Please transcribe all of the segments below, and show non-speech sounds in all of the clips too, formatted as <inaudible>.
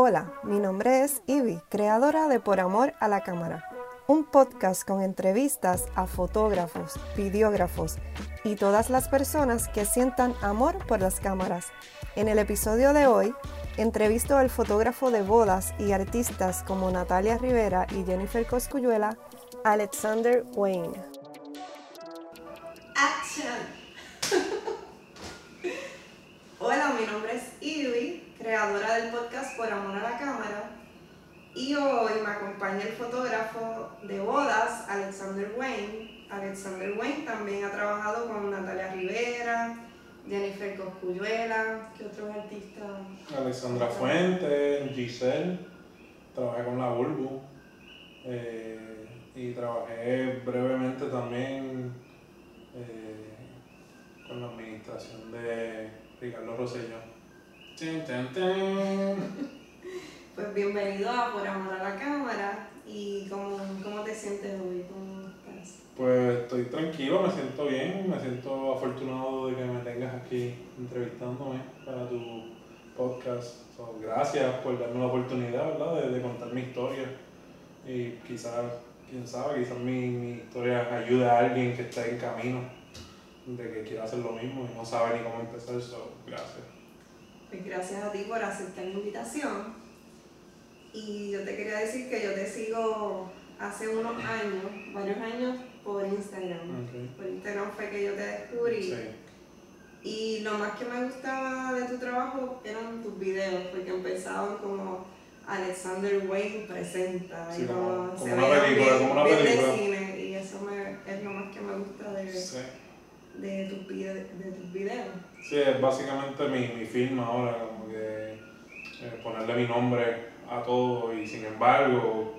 Hola, mi nombre es Ivy, creadora de Por Amor a la Cámara, un podcast con entrevistas a fotógrafos, videógrafos y todas las personas que sientan amor por las cámaras. En el episodio de hoy, entrevisto al fotógrafo de bodas y artistas como Natalia Rivera y Jennifer Coscuyuela, Alexander Wayne. Creadora del podcast Por Amor a la Cámara. Y hoy me acompaña el fotógrafo de bodas, Alexander Wayne. Alexander Wayne también ha trabajado con Natalia Rivera, Jennifer Coscuyuela, ¿qué otros artistas? Alexandra Fuente, Giselle, trabajé con la Bulbu eh, y trabajé brevemente también eh, con la administración de Ricardo Rosselló. <laughs> Pues bienvenido a Por Amor a la Cámara. ¿Y cómo, cómo te sientes hoy? ¿Cómo estás? Pues estoy tranquilo, me siento bien, me siento afortunado de que me tengas aquí entrevistándome para tu podcast. gracias por darme la oportunidad ¿verdad? De, de contar mi historia. Y quizás, quién sabe, quizás mi, mi historia ayude a alguien que está en camino de que quiera hacer lo mismo y no sabe ni cómo empezar. So, gracias. Pues gracias a ti por aceptar la invitación. Y yo te quería decir que yo te sigo hace unos años, varios años, por Instagram. Por Instagram fue que yo te descubrí. Y lo más que me gustaba de tu trabajo eran tus videos, porque empezaban como Alexander Wayne presenta, y como, se como una película, como una película. de cine, y eso me, es lo más que me gusta de, de, tus, de tus videos. Sí, es básicamente mi, mi film ahora, como que eh, ponerle mi nombre a todo y sin embargo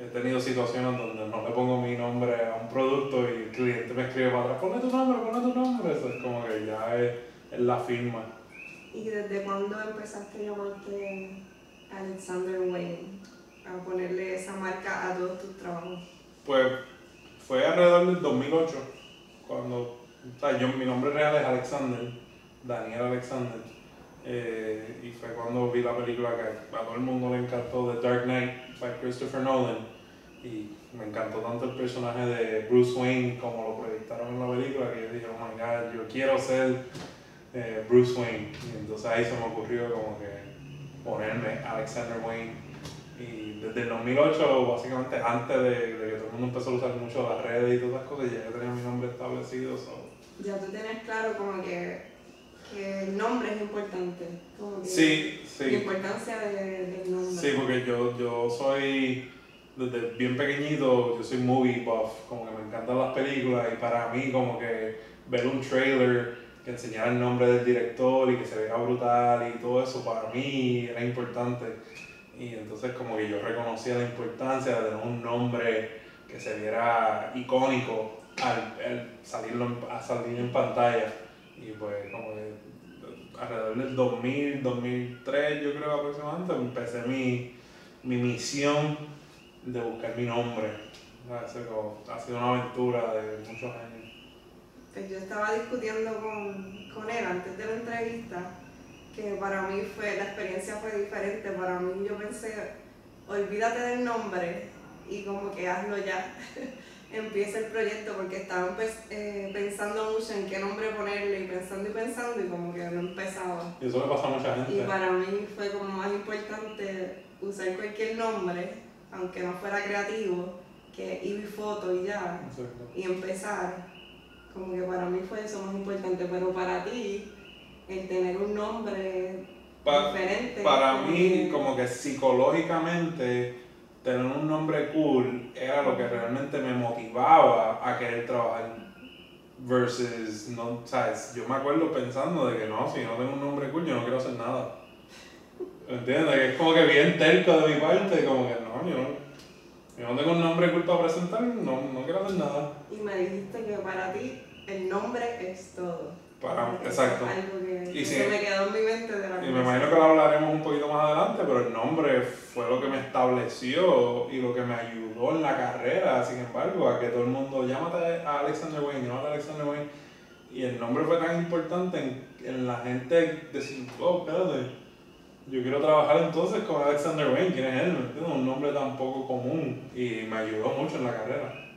he tenido situaciones donde no le pongo mi nombre a un producto y el cliente me escribe para atrás, ponle tu nombre, ponle tu nombre, eso es como que ya es, la firma. ¿Y desde cuándo empezaste a llamarte Alexander Wayne? A ponerle esa marca a todos tus trabajos. Pues fue alrededor del 2008, cuando, yo, mi nombre real es Alexander, Daniel Alexander eh, y fue cuando vi la película que a todo el mundo le encantó, The Dark Knight, by Christopher Nolan. Y me encantó tanto el personaje de Bruce Wayne como lo proyectaron en la película que yo dije, oh my god, yo quiero ser eh, Bruce Wayne. Y entonces ahí se me ocurrió como que ponerme Alexander Wayne. Y desde el 2008, básicamente antes de, que todo el mundo empezó a usar mucho las redes y todas esas cosas, ya yo tenía mi nombre establecido. Ya tú tienes claro como que que el nombre es importante. Como que sí, sí. La importancia del nombre. Sí, porque yo, yo soy, desde bien pequeñito, yo soy movie buff, como que me encantan las películas y para mí como que ver un trailer que enseñara el nombre del director y que se vea brutal y todo eso, para mí era importante. Y entonces como que yo reconocía la importancia de tener un nombre que se viera icónico al, al salirlo, a salir en pantalla. Y pues como que alrededor del 2000, 2003 yo creo aproximadamente, empecé mi, mi misión de buscar mi nombre. Ha sido una aventura de muchos años. Pues yo estaba discutiendo con, con él antes de la entrevista que para mí fue, la experiencia fue diferente. Para mí yo pensé, olvídate del nombre y como que hazlo ya. <laughs> empieza el proyecto porque estaba pues, eh, pensando mucho en qué nombre ponerle y pensando y pensando y como que no empezaba. Y eso le pasa a mucha gente. Y para mí fue como más importante usar cualquier nombre, aunque no fuera creativo, que ir foto y ya. Y empezar. Como que para mí fue eso más importante, pero para ti, el tener un nombre diferente. Para mí, como que psicológicamente tener un nombre cool era lo que realmente me motivaba a querer trabajar. Versus, no, ¿sabes? Yo me acuerdo pensando de que no, si no tengo un nombre cool, yo no quiero hacer nada. ¿Entiendes? Que es como que bien terco de mi parte, como que no, yo no, yo no tengo un nombre cool para presentar, no, no quiero hacer nada. Y me dijiste que para ti el nombre es todo. Para, exacto. y se me quedó en mi mente de la Y me imagino que lo hablaremos un poquito más adelante, pero el nombre fue lo que me estableció y lo que me ayudó en la carrera, sin embargo, a que todo el mundo, llámate a Alexander Wayne, llámate a Alexander Wayne. Y el nombre fue tan importante en, en la gente decir, oh, espérate, yo quiero trabajar entonces con Alexander Wayne, ¿quién es él? Un nombre tan poco común y me ayudó mucho en la carrera.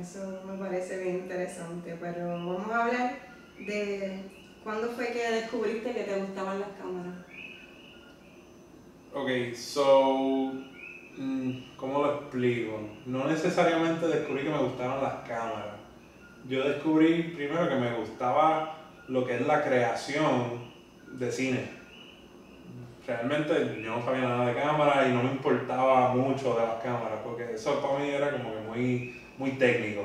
Eso me parece bien interesante, pero vamos a hablar de cuándo fue que descubriste que te gustaban las cámaras. Ok, so, mm, ¿cómo lo explico? No necesariamente descubrí que me gustaban las cámaras. Yo descubrí primero que me gustaba lo que es la creación de cine realmente yo no sabía nada de cámara y no me importaba mucho de las cámaras, porque eso para mí era como que muy, muy técnico.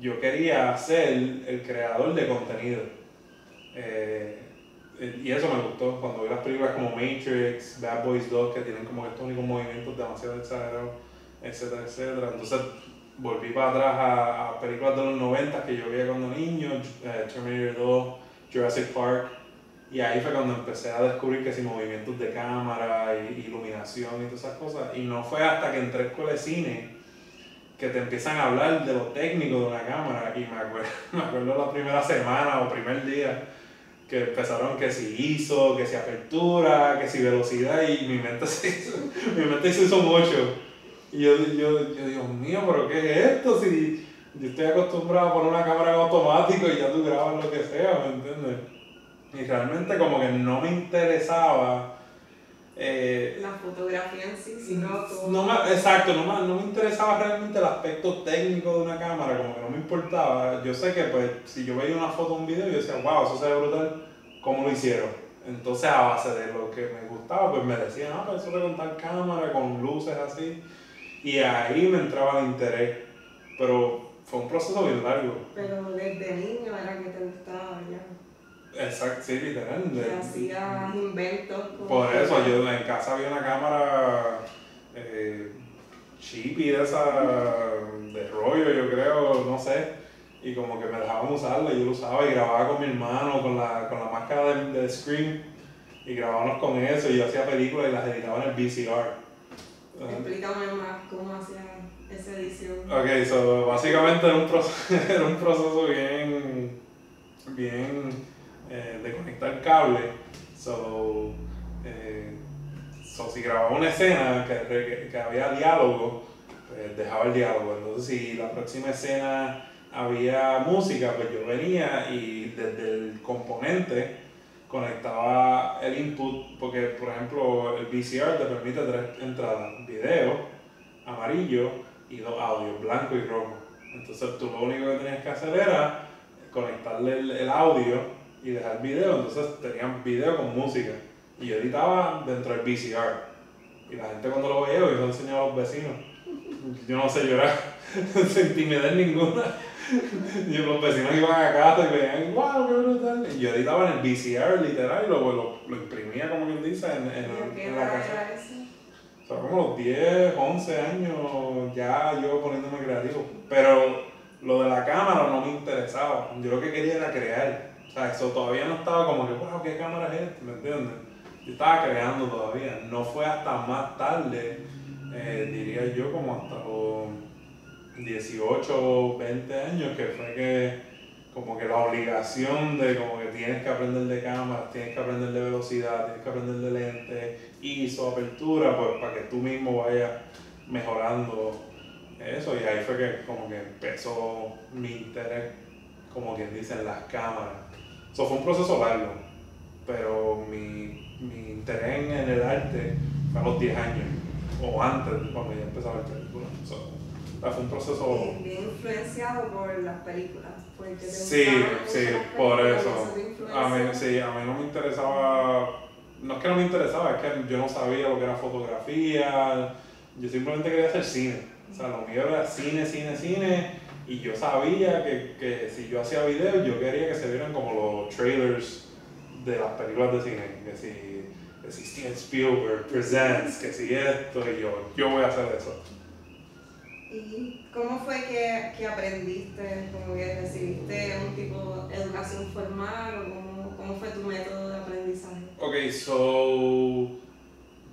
Yo quería ser el creador de contenido. Eh, y eso me gustó cuando vi las películas como Matrix, Bad Boys 2, que tienen como estos únicos movimientos demasiado exagerados, etcétera, etcétera. Entonces volví para atrás a, películas de los 90 que yo veía cuando niño, eh, Terminator 2, Jurassic Park y ahí fue cuando empecé a descubrir que si movimientos de cámara y iluminación y todas esas cosas. Y no fue hasta que entré a escuela de cine que te empiezan a hablar de lo técnico de una cámara. Y me acuerdo, <laughs> me acuerdo la primera semana o primer día que empezaron que si ISO, que si apertura, que si velocidad y mi mente <laughs> se hizo, mi mente se hizo mucho. Y yo, yo, yo, Dios mío, pero ¿qué es esto? Si yo estoy acostumbrado a poner una cámara en automático y ya tú grabas lo que sea, ¿me entiendes? Y realmente como que no me interesaba... Eh, la fotografía en sí, sino todo. No me, exacto, no me, no me interesaba realmente el aspecto técnico de una cámara, como que no me importaba. Yo sé que pues si yo veía una foto o un video, yo decía, wow, eso se ve brutal, ¿cómo lo hicieron? Entonces a base de lo que me gustaba, pues me decían, ah, pues eso de con tal cámara, con luces así. Y ahí me entraba el interés. Pero fue un proceso bien largo. Pero desde niño era que te gustaba ya. Exacto, sí, literal. Que hacía inventos. Por eso, yo en casa había una cámara eh, chippy de esa, de rollo, yo creo, no sé. Y como que me dejaban usarla, y yo lo usaba y grababa con mi hermano, con la, con la máscara de, de Scream. Y grabábamos con eso, y yo hacía películas y las editaba en el VCR. Explícame más cómo hacía esa edición. Ok, so, básicamente era un proceso, <laughs> era un proceso bien, bien eh, de conectar cable. So, eh, so, si grababa una escena que, que, había diálogo, pues dejaba el diálogo. Entonces, si la próxima escena había música, pues yo venía y desde el componente conectaba el input, porque por ejemplo el VCR te permite tres entradas, video, amarillo y dos audios, blanco y rojo. Entonces tú lo único que tenías que hacer era conectarle el audio y dejar video, entonces tenían video con música. Y yo editaba dentro del VCR. Y la gente cuando lo veía, yo lo enseñaba a los vecinos. Yo no sé llorar, <laughs> sin timidez ninguna. Y los vecinos iban a casa y veían, wow, qué brutal. Y yo editaba en el VCR literal y lo, lo, lo imprimía, como quien dice, en, en, en la casa. O sea, como los 10, 11 años ya yo poniéndome creativo. Pero lo de la cámara no me interesaba. Yo lo que quería era crear. O sea, eso todavía no estaba como que, wow, ¿qué cámara es esta? ¿Me entiendes? Yo estaba creando todavía. No fue hasta más tarde, eh, diría yo, como hasta los 18 20 años, que fue que como que la obligación de como que tienes que aprender de cámaras, tienes que aprender de velocidad, tienes que aprender de lente, ISO, apertura, pues para que tú mismo vayas mejorando eso. Y ahí fue que como que empezó mi interés, como quien dice, en las cámaras. Eso fue un proceso largo, pero mi, mi interés en el arte fue a los 10 años, o antes, cuando ya empezaba a ver películas. fue un proceso... Bien influenciado por las películas. Porque sí, sí, por eso. A mí, sí, a mí no me interesaba, no es que no me interesaba, es que yo no sabía lo que era fotografía, yo simplemente quería hacer cine. O sea, lo mío era cine, cine, cine y yo sabía que, que si yo hacía videos, yo quería que se vieran como los trailers de las películas de cine. Que si, que si Steven Spielberg presents, que si esto, y yo, yo voy a hacer eso. ¿Y cómo fue que, que aprendiste? ¿Cómo que recibiste un tipo de educación formal o cómo, cómo fue tu método de aprendizaje? Ok, so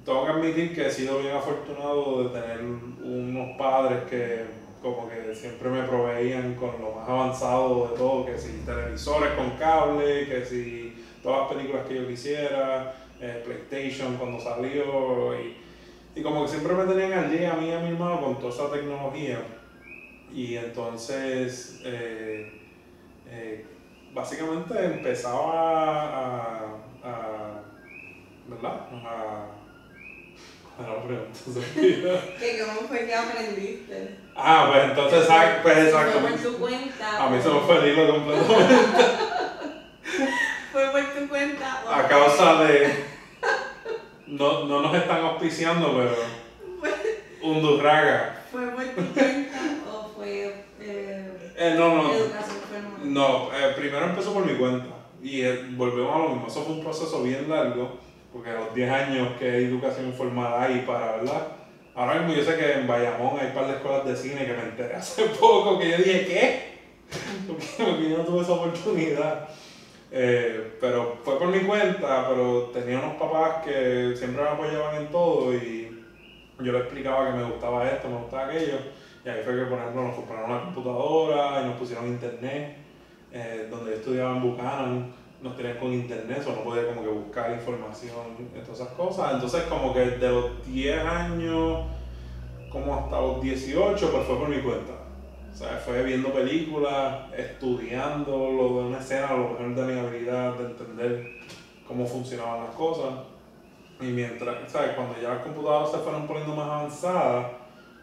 tengo que admitir que he sido bien afortunado de tener unos padres que como que siempre me proveían con lo más avanzado de todo, que si televisores con cable, que si todas las películas que yo quisiera, eh, PlayStation cuando salió y, y, como que siempre me tenían al día a mí y a mi hermano con toda esa tecnología. Y entonces, eh, eh, básicamente empezaba a, a ¿verdad? A, <laughs> ¿Que ¿Cómo fue que aprendiste? Ah, pues entonces, pues exacto. Fue por tu cuenta. A mí se me fue el hilo completamente. <laughs> fue por tu cuenta. A causa de. No, no nos están auspiciando, pero. Un Durraga. ¿Fue por tu cuenta o fue. Eh, eh, no, no. No, eh, primero empezó por mi cuenta. Y eh, volvemos a lo mismo. Eso fue un proceso bien largo porque a los 10 años que hay educación informal ahí para, ¿verdad? Ahora mismo yo sé que en Bayamón hay un par de escuelas de cine que me enteré hace <laughs> poco que yo dije, ¿qué? Porque yo no tuve esa oportunidad. Eh, pero fue por mi cuenta, pero tenía unos papás que siempre me apoyaban en todo y yo les explicaba que me gustaba esto, me gustaba aquello. Y ahí fue que, por ejemplo, nos compraron una computadora y nos pusieron internet, eh, donde yo estudiaba en Buchanan nos tenían con internet, o no podía como que buscar información de todas esas cosas. Entonces como que de los 10 años como hasta los 18, pues fue por mi cuenta. O sea, fue viendo películas, estudiando lo de una escena, lo mejor de mi habilidad de entender cómo funcionaban las cosas. Y mientras, ¿sabes? Cuando ya las computadoras se fueron poniendo más avanzadas,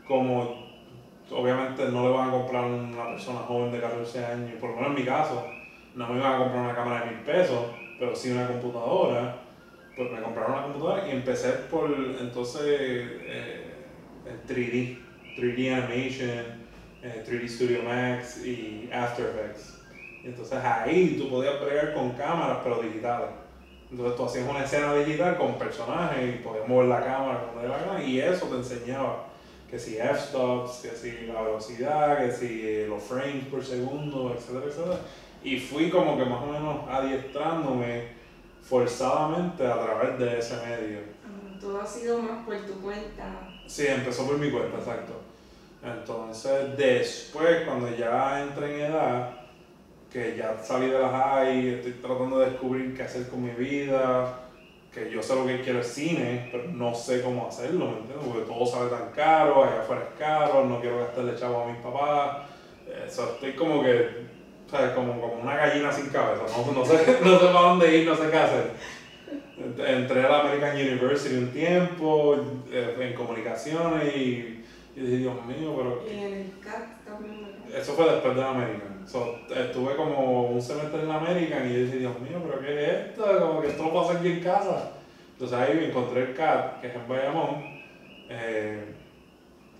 como obviamente no le van a comprar a una persona joven de 14 años, por lo menos en mi caso, no me iban a comprar una cámara de mil pesos, pero sí una computadora. Pues me compraron una computadora y empecé por entonces eh, 3D, 3D Animation, 3D eh, Studio Max y After Effects. entonces ahí tú podías bregar con cámaras, pero digitales. Entonces tú hacías una escena digital con personajes y podías mover la cámara como la gana y eso te enseñaba que si f-stops, que si la velocidad, que si los frames por segundo, etcétera, etcétera. Y fui como que más o menos adiestrándome forzadamente a través de ese medio. Ah, todo ha sido más por tu cuenta. Sí, empezó por mi cuenta, exacto. Entonces, después, cuando ya entré en edad, que ya salí de la high, estoy tratando de descubrir qué hacer con mi vida, que yo sé lo que quiero es cine, pero no sé cómo hacerlo, ¿me entiendes? Porque todo sale tan caro, allá afuera es caro, no quiero gastarle chavo a mis papás. Eso, estoy como que o sea, como, como una gallina sin cabeza, no, no, sé, <laughs> no sé para dónde ir, no sé qué hacer. Entré a la American University un tiempo, eh, en comunicaciones y, y dije, Dios mío, pero... Y en el CAT también. Eso fue después de la American. So, estuve como un semestre en la American y yo dije, Dios mío, pero ¿qué es esto? Como que esto lo pasa aquí en casa. Entonces ahí me encontré el CAT, que es en Bayamón. Eh,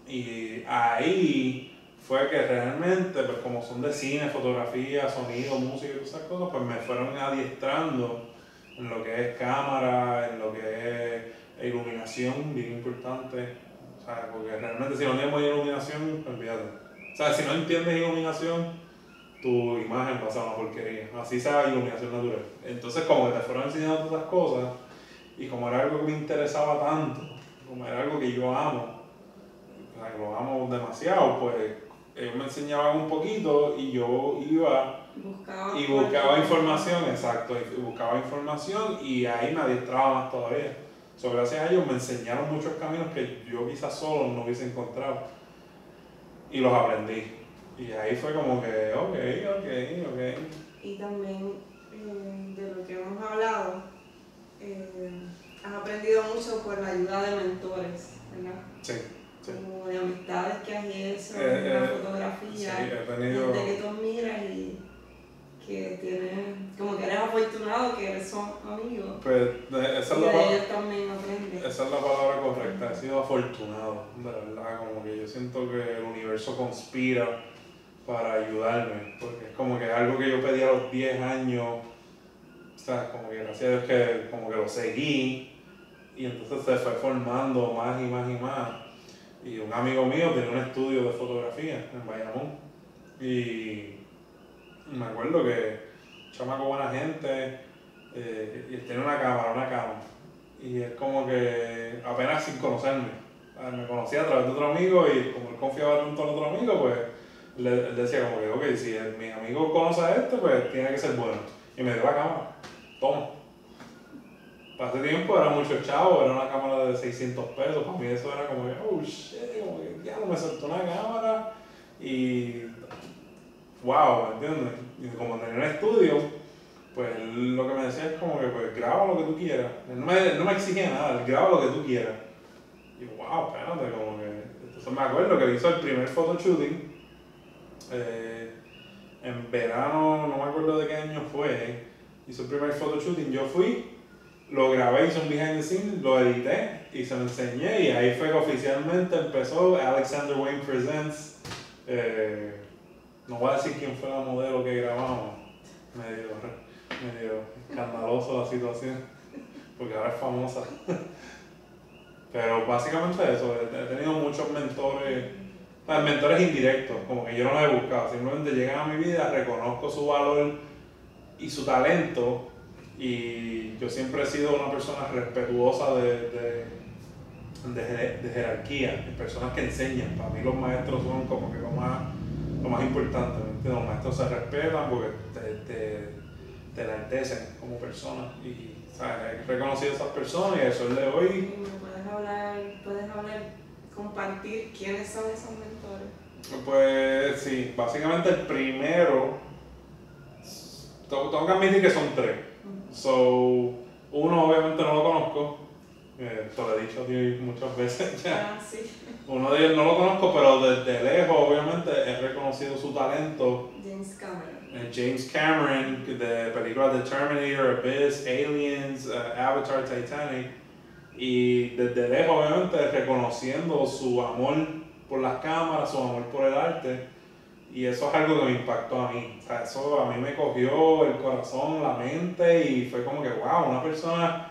y ahí fue que realmente, pues como son de cine, fotografía, sonido, música y todas esas cosas, pues me fueron adiestrando en lo que es cámara, en lo que es iluminación, bien importante. O sea, porque realmente si no tenemos iluminación, olvídate. O sea, si no entiendes iluminación, tu imagen pasa a una porquería. Así sea iluminación natural. Entonces, como que te fueron enseñando todas esas cosas, y como era algo que me interesaba tanto, como era algo que yo amo, o sea, que lo amo demasiado, pues ellos me enseñaban un poquito y yo iba y buscaba información, exacto, y buscaba información y ahí me adiestraba más todavía. So, gracias a ellos me enseñaron muchos caminos que yo quizás solo no hubiese encontrado y los aprendí. Y ahí fue como que, ok, ok, ok. Y también eh, de lo que hemos hablado, eh, has aprendido mucho por la ayuda de mentores, ¿verdad? Sí como de amistades que hay eso, eh, la eh, fotografía, sí, tenido... de que tú miras y que tienes, como que eres afortunado, que eres son amigos. Pues esa es, la ellos también aprenden. esa es la palabra correcta, he sido afortunado, de verdad, como que yo siento que el universo conspira para ayudarme, porque es como que algo que yo pedí a los 10 años, o sea, como que gracias a Dios que como que lo seguí, y entonces se fue formando más y más y más y un amigo mío tenía un estudio de fotografía en Bayamón. Y me acuerdo que chamaco buena gente, eh, y tiene una cámara, una cámara. Y es como que apenas sin conocerme. Me conocía a través de otro amigo y como él confiaba en otro amigo, pues él decía como que, ok, si mi amigo conoce a este, pues tiene que ser bueno. Y me dio la cámara. Toma. Para tiempo era mucho chavo, era una cámara de 600 pesos, para mí eso era como que, oh shit, como que ya no me soltó una cámara y wow, ¿me entiendes? Y como tenía un estudio, pues lo que me decía es como que pues graba lo que tú quieras. no me, no me exigía nada, graba lo que tú quieras. Y wow, espérate, como que. Entonces me acuerdo que hizo el primer photoshooting. Eh, en verano, no me acuerdo de qué año fue. Hizo el primer photoshooting, yo fui, lo grabé, hice un behind the scenes, lo edité y se lo enseñé. Y ahí fue que oficialmente empezó Alexander Wayne Presents. Eh, no voy a decir quién fue la modelo que grabamos, medio, medio escandaloso la situación, porque ahora es famosa. Pero básicamente eso, he tenido muchos mentores, mentores indirectos, como que yo no los he buscado, simplemente llegan a mi vida, reconozco su valor y su talento y yo siempre he sido una persona respetuosa de, de, de, jerarquía, de personas que enseñan. Para mí los maestros son como que lo más, lo más importante, los maestros se respetan porque te, te, te enaltecen como persona y he reconocido a esas personas y eso es de hoy hablar, puedes hablar, compartir quiénes son esos mentores? Pues sí, básicamente el primero, tengo que admitir que son tres. So, uno obviamente no lo conozco, eh, te lo he dicho a ti muchas veces ya. Ah, sí. Uno de ellos no lo conozco, pero desde lejos obviamente he reconocido su talento. James Cameron. Eh, James Cameron, de películas de Terminator, Abyss, Aliens, uh, Avatar, Titanic y desde lejos obviamente reconociendo su amor por las cámaras, su amor por el arte y eso es algo que me impactó a mí, o sea, eso a mí me cogió el corazón, la mente y fue como que wow, una persona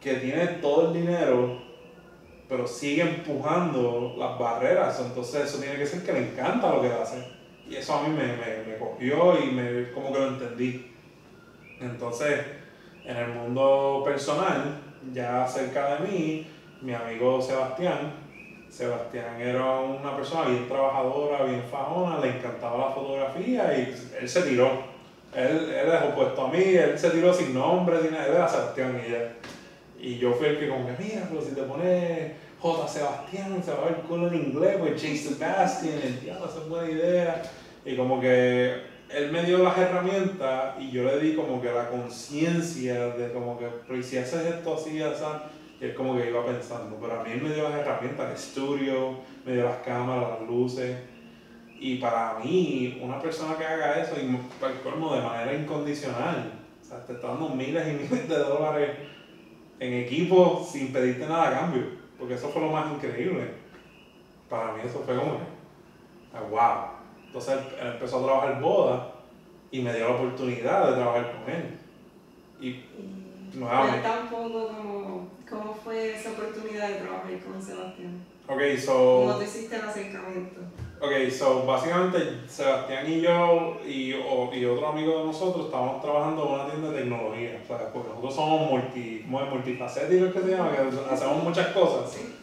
que tiene todo el dinero pero sigue empujando las barreras, entonces eso tiene que ser que le encanta lo que hace y eso a mí me, me, me cogió y me, como que lo entendí. Entonces, en el mundo personal, ya cerca de mí, mi amigo Sebastián. Sebastián era una persona bien trabajadora, bien fajona, le encantaba la fotografía y él se tiró. Él, él es opuesto a mí, él se tiró sin nombre, sin nada, él era Sebastián y ya. Y yo fui el que como que, mira, pero si te pones J. Sebastián, se va a ver culo en inglés, pues J. Sebastian, el diablo, esa es buena idea. Y como que él me dio las herramientas y yo le di como que la conciencia de como que, pero si haces esto así, así, y él como que iba pensando, pero a mí él me dio las herramientas, el estudio, me dio las cámaras, las luces, y para mí, una persona que haga eso, y como de manera incondicional, o sea, te está dando miles y miles de dólares en equipo sin pedirte nada a cambio, porque eso fue lo más increíble. Para mí eso fue como, wow entonces él empezó a trabajar boda y me dio la oportunidad de trabajar con él. Y, y nuevamente. tampoco como, cómo fue esa oportunidad de trabajar con Sebastián. Ok, so. ¿Cómo te hiciste el acercamiento? Ok, so básicamente Sebastián y yo y, y otro amigo de nosotros estábamos trabajando en una tienda de tecnología. O sea, porque nosotros somos multi, multifacéticos que se llama, que hacemos muchas cosas. Sí.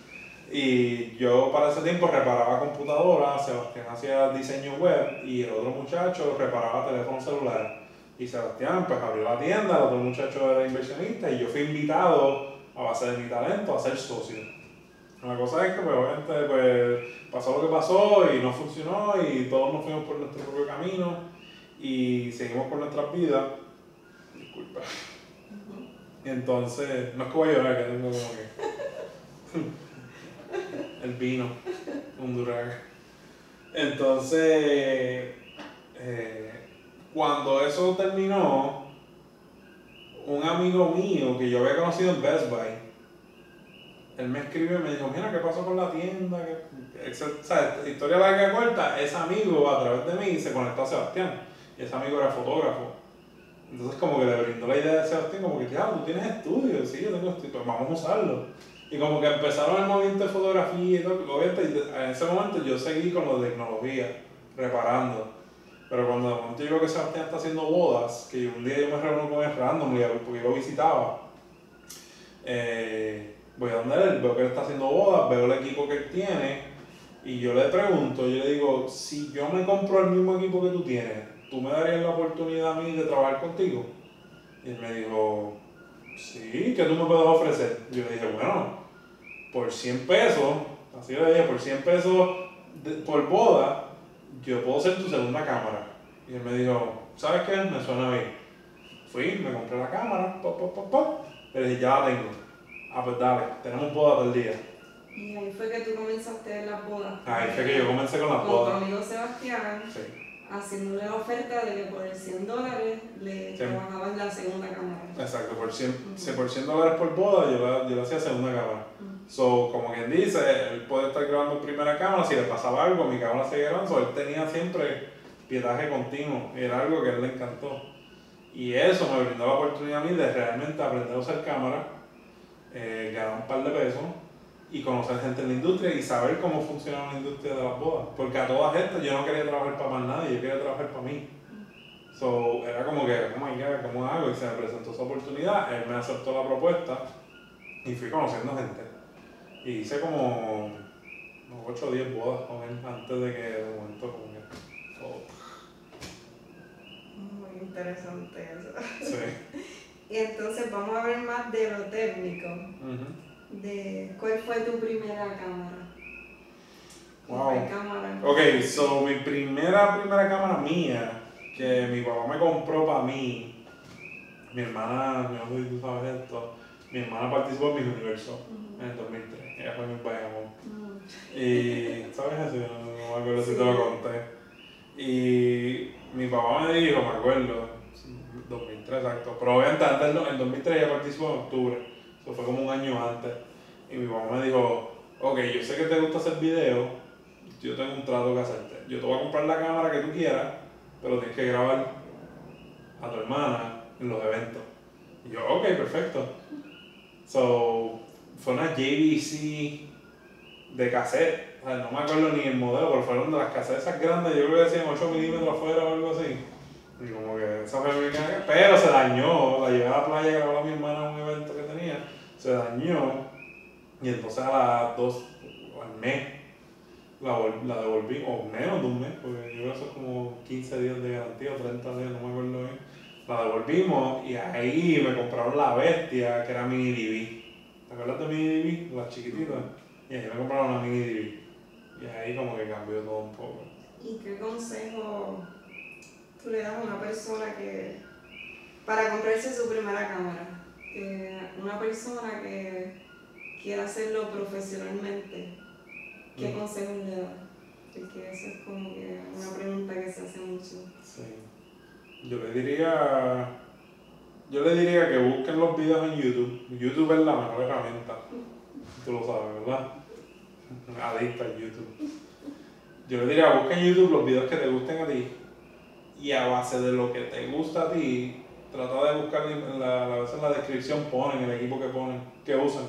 Y yo para ese tiempo reparaba computadoras, Sebastián hacía diseño web y el otro muchacho reparaba teléfono celular. Y Sebastián pues abrió la tienda, el otro muchacho era inversionista y yo fui invitado a base de mi talento a ser socio. La cosa es que pues, obviamente pues, pasó lo que pasó y no funcionó y todos nos fuimos por nuestro propio camino y seguimos con nuestras vidas. Disculpa. Entonces, no es que voy a llorar, que tengo como que... <laughs> el vino, un durar. Entonces, eh, cuando eso terminó, un amigo mío que yo había conocido en Best Buy, él me escribió y me dijo, mira, ¿qué pasó con la tienda? O sea, historia larga y corta, ese amigo a través de mí se conectó a Sebastián. Y ese amigo era fotógrafo. Entonces como que le brindó la idea de Sebastián, como que, ya, tú tienes estudios, sí, yo tengo estudios, pues vamos a usarlo. Y como que empezaron el movimiento de fotografía y todo, obviamente en ese momento yo seguí con lo de tecnología, reparando. Pero cuando de momento yo veo que Sebastián está haciendo bodas, que un día yo me reúno con él random porque yo lo visitaba, eh, voy a donde él, veo que él está haciendo bodas, veo el equipo que él tiene y yo le pregunto, yo le digo, si yo me compro el mismo equipo que tú tienes, ¿tú me darías la oportunidad a mí de trabajar contigo? Y él me dijo, sí, ¿qué tú me puedes ofrecer? Yo le dije, bueno, por 100 pesos, así le dije, por 100 pesos por boda, yo puedo ser tu segunda cámara. Y él me dijo, ¿sabes qué? Me suena bien. Fui, me compré la cámara, pop, pop, pop, pop. Le dije, ya la tengo. Ah, pues dale, tenemos boda todo el día. Y ahí fue que tú comenzaste las bodas. Ahí fue que yo comencé con las bodas. Con tu amigo Sebastián. Sí. Haciéndole la oferta de que por 100 dólares le sí. la segunda cámara. Exacto, por 100, por 100 dólares por boda yo la, yo la hacía segunda cámara. So, como quien dice, él puede estar grabando en primera cámara, si le pasaba algo, mi cámara seguía grabando, él tenía siempre pietaje continuo, era algo que a él le encantó. Y eso me brindó la oportunidad a mí de realmente aprender a usar cámara, eh, ganar un par de pesos y conocer gente en la industria y saber cómo funciona la industria de las bodas. Porque a todas estas yo no quería trabajar para más nadie, yo quería trabajar para mí. So, era como que, oh my god, ¿cómo hago? Y se me presentó esa oportunidad, él me aceptó la propuesta y fui conociendo gente. Y hice como 8 o 10 bodas con él antes de que de momento como que Muy interesante eso. Sí. <laughs> y entonces vamos a ver más de lo técnico. de ¿Cuál fue tu primera cámara? Wow. Cámara? Ok, so mi primera, primera cámara mía, que mi papá me compró para mí, mi hermana, no sé si tú sabes esto, mi hermana participó en mi universo en el 2003 ella fue mi Bayamón. Mm. Y, ¿sabes eso? No, me acuerdo si te lo conté. Y mi papá me dijo, me acuerdo, 2003 exacto, pero obviamente antes, en 2003 ella participó en octubre, eso fue como un año antes. Y mi papá me dijo, ok, yo sé que te gusta hacer videos, yo tengo un trato que hacerte. Yo te voy a comprar la cámara que tú quieras, pero tienes que grabar a tu hermana en los eventos. Y yo, ok, perfecto. So, fue una JVC de cassette. O sea, no me acuerdo ni el modelo, pero fueron de las cassettes esas grandes, yo creo que decían 8 milímetros afuera o algo así. Y como que esa mi Pero se dañó, la llevé a la playa a grabar a mi hermana un evento que tenía, se dañó. Y entonces a las dos, o al mes, la, la devolví, o menos de un mes, porque yo creo que eso es como 15 días de garantía o 30 días, no me acuerdo bien. La devolvimos y ahí me compraron la bestia, que era mini DV. ¿Te acuerdas de mini DV? Las chiquititas. Y ahí me compraron una mini DV. Y ahí como que cambió todo un poco. ¿Y qué consejo tú le das a una persona que, para comprarse su primera cámara? Que una persona que quiera hacerlo profesionalmente, ¿qué mm. consejo le das? Porque eso es como que una pregunta que se hace mucho. Sí. Yo le diría yo le diría que busquen los videos en YouTube. YouTube es la mejor herramienta. Tú lo sabes, ¿verdad? Adicta a YouTube. Yo le diría, busquen en YouTube los videos que te gusten a ti. Y a base de lo que te gusta a ti, trata de buscar la, a veces en la descripción ponen el equipo que ponen, que usan.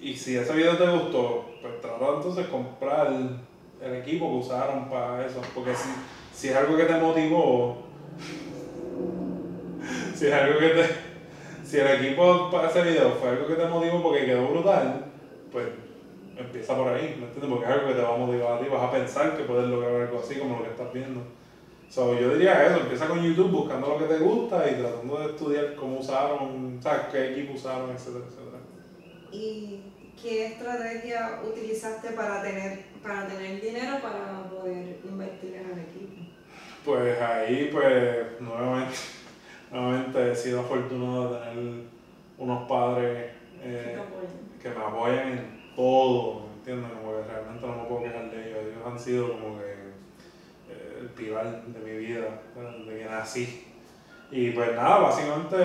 Y si ese video te gustó, pues trata entonces de comprar el, equipo que usaron para eso. Porque si, si es algo que te motivó, si es algo que te. Si el equipo para ese video fue algo que te motivó porque quedó brutal, pues empieza por ahí, ¿me entiendes? Porque es algo que te va a motivar a ti, vas a pensar que puedes lograr algo así como lo que estás viendo. So, yo diría eso, empieza con YouTube buscando lo que te gusta y tratando de estudiar cómo usaron, o sea, qué equipo usaron, etcétera, etcétera. ¿Y qué estrategia utilizaste para tener, para tener dinero para poder invertir en el equipo? Pues ahí, pues, nuevamente nuevamente he sido afortunado de tener unos padres eh, que me apoyan en todo, ¿me entiendes? Como que realmente no me puedo quejar de ellos. Ellos han sido como que eh, el pilar de mi vida, desde que nací. Y pues nada, básicamente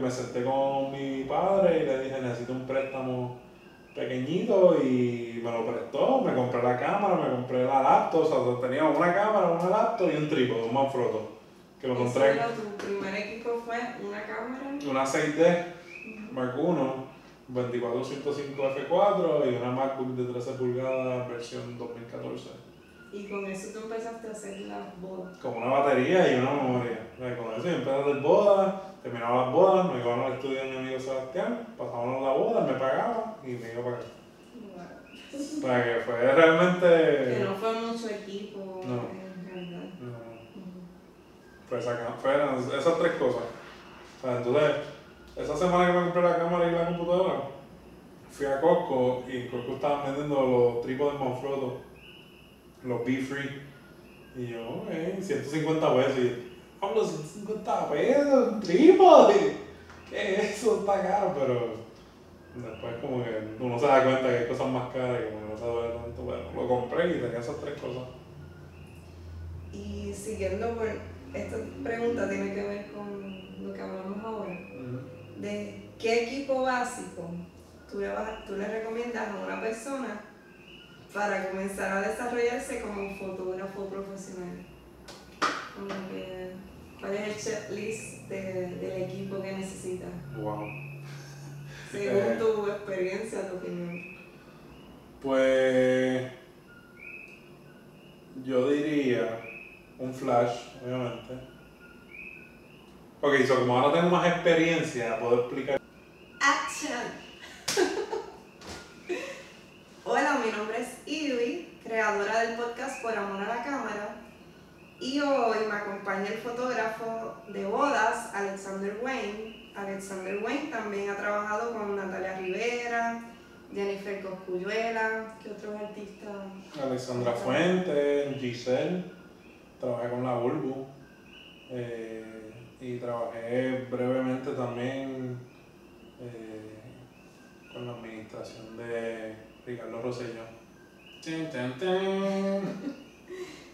me senté con mi padre y le dije, necesito un préstamo pequeñito y me lo prestó, me compré la cámara, me compré la laptop, o sea, tenía una cámara, una laptop y un trípode, un Manfrotto que lo. ¿Tu primer equipo fue una cámara? Una 6D Mark I, 2405 F4 y una MacBook de 13 pulgadas versión 2014. ¿Y con eso tú empezaste a hacer las bodas? Con una batería y una memoria. Con eso yo empecé a hacer bodas, terminaba las bodas, me iba al estudio de mi amigo Sebastián, pasábamos la boda, me pagaba y me iba para acá. Para que fue realmente... Que no fue mucho equipo. No. Pues fueron esas tres cosas. entonces, esa semana que me compré la cámara y la computadora, fui a Costco y en Costco estaban vendiendo los trípodes Manfrotto, los Be Free. Y yo, eh, 150 pesos. Y hablo 150 pesos, un trípode. ¿Qué es eso? Está caro, pero después como que uno se da cuenta que hay cosas más caras y como que no se duele tanto. Bueno, lo compré y tenía esas tres cosas. Y siguiendo esta pregunta tiene que ver con lo que hablamos ahora, de qué equipo básico tú le, vas- tú le recomiendas a una persona para comenzar a desarrollarse como fotógrafo profesional. Que, ¿Cuál es el checklist de- del equipo que necesitas? Wow. Según Eh. tu experiencia, tu opinión. Pues yo diría un flash, obviamente. Ok, so como ahora tengo más experiencia, puedo explicar. ¡Action! Hola, mi nombre es Ivy, creadora del podcast Por Amor a la Cámara. Y hoy me acompaña el fotógrafo de bodas, Alexander Wayne. Alexander Wayne también ha trabajado con Natalia Rivera, Jennifer Coscuyuela, ¿qué otros artistas? Alexandra Fuente, Giselle, trabajé con la Bulbu eh, y trabajé brevemente también eh, con la administración de Ricardo Rosselló. Tin, tin, tin.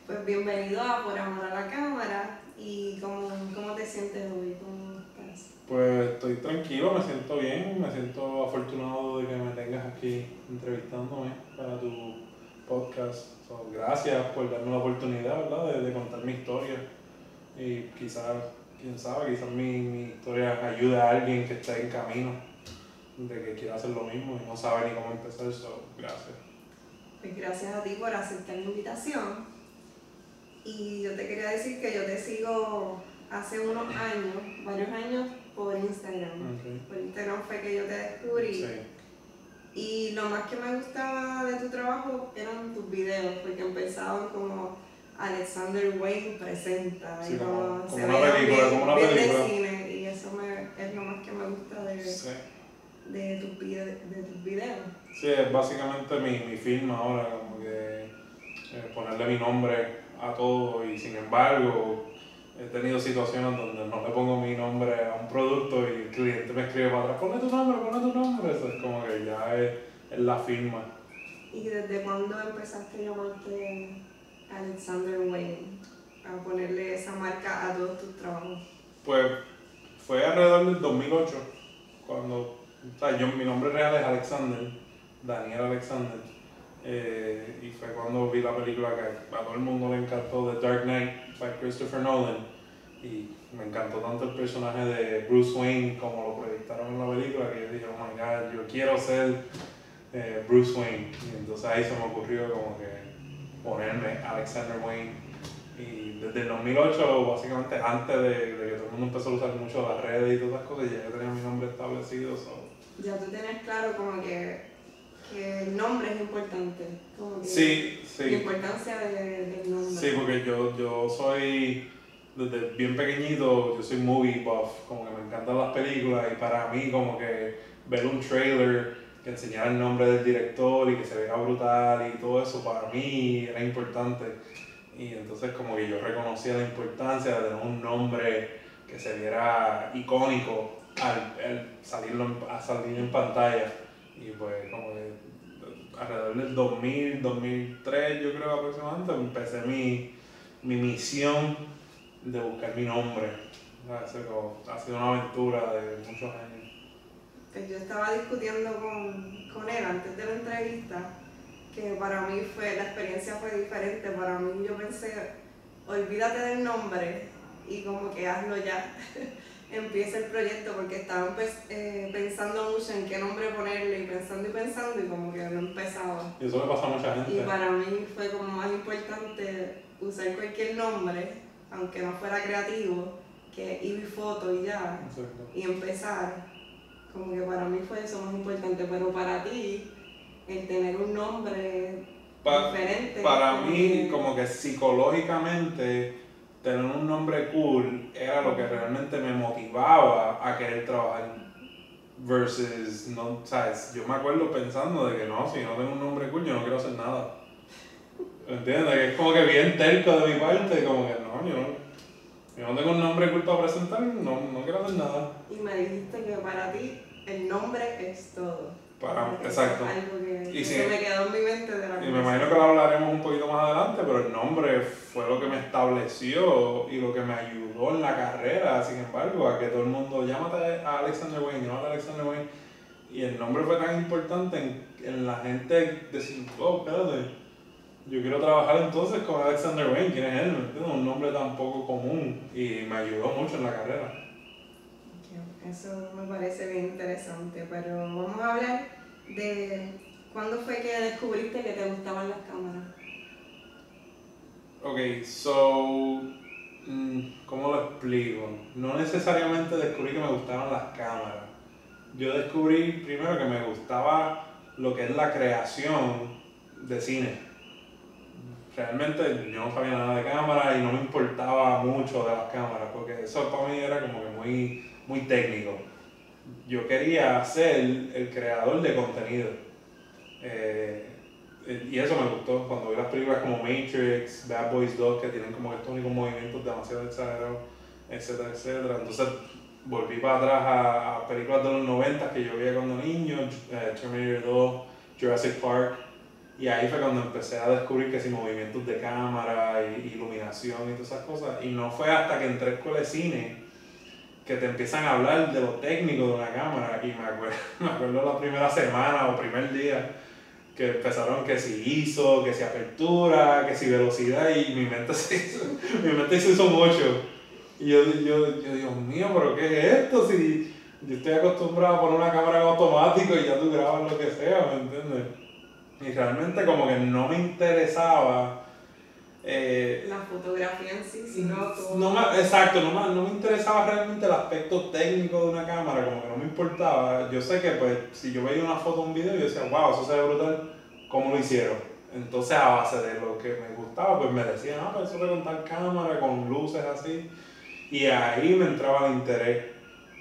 Pues bienvenido a Por Amor a la Cámara. ¿Y cómo, cómo te sientes hoy? ¿Cómo estás? Pues estoy tranquilo, me siento bien, me siento afortunado de que me tengas aquí entrevistándome para tu podcast. So, gracias por darme la oportunidad, ¿verdad?, de, de contar mi historia. Y quizás, quién sabe, quizás mi, mi historia ayude a alguien que está en camino, de que quiera hacer lo mismo y no sabe ni cómo empezar. So, gracias. Pues gracias a ti por aceptar mi invitación. Y yo te quería decir que yo te sigo hace unos años, varios años, por Instagram. Por Instagram fue que yo te descubrí. Sí. Y lo más que me gustaba de tu trabajo eran tus videos, porque empezaban como Alexander Wayne presenta. Sí, y como- como se una veían película, bien- como una bien de película. cine, y eso me- es lo más que me gusta de, Sí. de, tus, de tus videos. Sí, es básicamente mi, mi firma ahora, como que eh, ponerle mi nombre a todo y sin embargo he tenido situaciones donde no le pongo mi nombre a un producto y el cliente me escribe para atrás, ponle tu nombre, ponle tu nombre, eso es como que ya es, es la firma. ¿Y desde cuándo empezaste a llamarte Alexander Wayne? A ponerle esa marca a todos tus trabajos. Pues fue alrededor del 2008, cuando, o sea, yo, mi nombre real es Alexander, Daniel Alexander, eh, y fue cuando vi la película que a todo el mundo le encantó, The Dark Knight, by Christopher Nolan, y me encantó tanto el personaje de Bruce Wayne como lo proyectaron en la película, que yo dije, oh my god, yo quiero ser eh, Bruce Wayne, y entonces ahí se me ocurrió como que ponerme Alexander Wayne. Y desde el 2008, básicamente antes de, de que todo el mundo empezó a usar mucho las redes y todas esas cosas, ya yo tenía mi nombre establecido. so. Ya tú tienes claro como que, que el nombre es importante. Como que Sí, La sí. importancia de- del nombre. Sí, porque yo, yo soy, desde bien pequeñito, yo soy movie buff, como que me encantan las películas y para mí como que ver un trailer que enseñara el nombre del director y que se vea brutal y todo eso, para mí era importante. Y entonces como que yo reconocía la importancia de tener un nombre que se viera icónico al, al salirlo a salir en pantalla. Y pues como que alrededor del 2000, 2003 yo creo aproximadamente empecé mi, mi misión de buscar mi nombre. Ha sido, una aventura de muchos años. Pues yo estaba discutiendo con, con él antes de la entrevista que para mí fue, la experiencia fue diferente. Para mí yo pensé, olvídate del nombre y como que hazlo ya. <laughs> Empieza el proyecto porque estaba eh, pensando mucho en qué nombre ponerle y pensando y pensando y como que no empezaba. Y eso le pasa a mucha Y gente. para mí fue como más importante usar cualquier nombre, aunque no fuera creativo, que Ivy Foto y ya, Exacto. y empezar. Como que para mí fue eso más importante, pero para ti, el tener un nombre Pa- diferente. Para mí, que- como que psicológicamente, tener un nombre cool era lo que realmente me motivaba a querer trabajar versus, no, ¿sabes? Yo me acuerdo pensando de que no, si no tengo un nombre cool, yo no quiero hacer nada. ¿Entiendes? Es como que bien terco de mi parte, como que no, yo no, yo no tengo un nombre cool para presentar, no, no quiero hacer nada. Y me dijiste que para ti el nombre es todo. Para, exacto. Se me quedó en mi mente de la Y me imagino que lo hablaremos un poquito más adelante, pero el nombre fue lo que me estableció y lo que me ayudó en la carrera, sin embargo, a que todo el mundo llámate a Alexander Wayne, llámate a Alexander Wayne. Y el nombre fue tan importante en, en la gente decir, oh, espérate, yo quiero trabajar entonces con Alexander Wayne, ¿quién es él? Un nombre tan poco común y me ayudó mucho en la carrera. Eso me parece bien interesante, pero vamos a hablar de cuándo fue que descubriste que te gustaban las cámaras. Ok, so, mm, ¿cómo lo explico? No necesariamente descubrí que me gustaban las cámaras. Yo descubrí primero que me gustaba lo que es la creación de cine. Realmente yo no sabía nada de cámara y no me importaba mucho de las cámaras, porque eso para mí era como que muy muy técnico. Yo quería ser el creador de contenido. Eh, y eso me gustó cuando vi las películas como Matrix, Bad Boys 2, que tienen como estos únicos movimientos demasiado exagerados, etcétera, etcétera. Entonces volví para atrás a, películas de los 90 que yo veía cuando niño, eh, Terminator 2, Jurassic Park. Y ahí fue cuando empecé a descubrir que si movimientos de cámara y iluminación y todas esas cosas. Y no fue hasta que entré a de cine que te empiezan a hablar de lo técnico de una cámara y me acuerdo, <laughs> me acuerdo la primera semana o primer día que empezaron que si ISO, que si apertura, que si velocidad y mi mente <laughs> se hizo, mi mente se hizo mucho. Y yo, yo, yo, Dios mío, pero ¿qué es esto? Si yo estoy acostumbrado a poner una cámara en automático y ya tú grabas lo que sea, ¿me entiendes? Y realmente como que no me interesaba eh, la fotografía en sí, sino todo. No me, exacto, no me, no me interesaba realmente el aspecto técnico de una cámara, como que no me importaba. Yo sé que pues si yo veía una foto o un video, yo decía, wow, eso se ve brutal, ¿cómo lo hicieron? Entonces a base de lo que me gustaba, pues me decían, ah, pues eso de con tal cámara, con luces así. Y ahí me entraba el interés.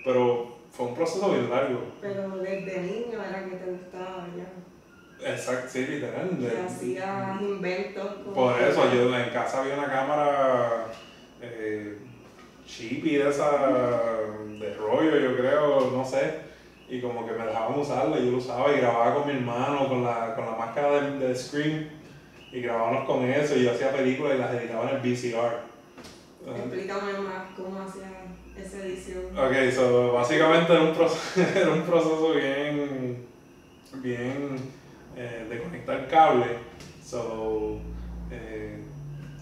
Pero fue un proceso bien largo. Pero desde niño era que te gustaba ya. Exacto, sí, literal. hacía inventos. Por eso, yo en casa había una cámara eh, chippy de esa, de rollo, yo creo, no sé. Y como que me dejaban usarla, yo lo usaba y grababa con mi hermano, con la, con la máscara de, de Scream. Y grabábamos con eso, y yo hacía películas y las editaba en el VCR. Explícame más cómo hacía esa edición. Ok, so, básicamente era un proceso, <laughs> era un proceso bien, bien eh, de conectar cable. So, eh,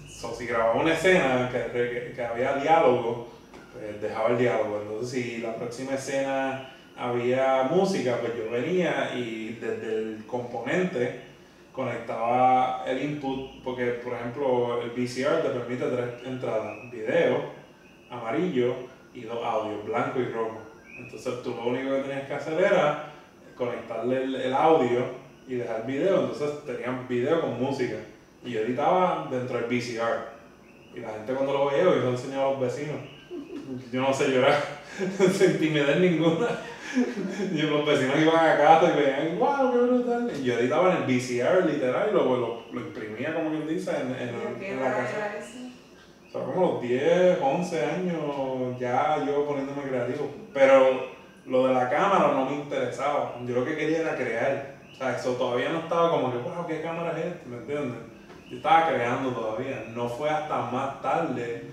so, si grababa una escena que, que, había diálogo, pues dejaba el diálogo. Entonces, si la próxima escena había música, pues yo venía y desde el componente conectaba el input, porque por ejemplo el VCR te permite tres entradas, video, amarillo y dos audios, blanco y rojo. Entonces tú lo único que tenías que hacer era conectarle el audio y dejar video, entonces tenían video con música. Y yo editaba dentro del VCR. Y la gente cuando lo veía, yo lo enseñaba a los vecinos. Yo no sé llorar, <laughs> sin timidez ninguna. Y los vecinos iban a casa y veían, wow, qué brutal. Y yo editaba en el VCR literal y lo, lo, lo imprimía, como quien dice, en, en, en la casa. O sea, como los 10, 11 años ya yo poniéndome creativo. Pero lo de la cámara no me interesaba. Yo lo que quería era crear. Eso todavía no estaba como que, wow, ¿qué cámara es esta? ¿Me entiendes? Yo estaba creando todavía. No fue hasta más tarde,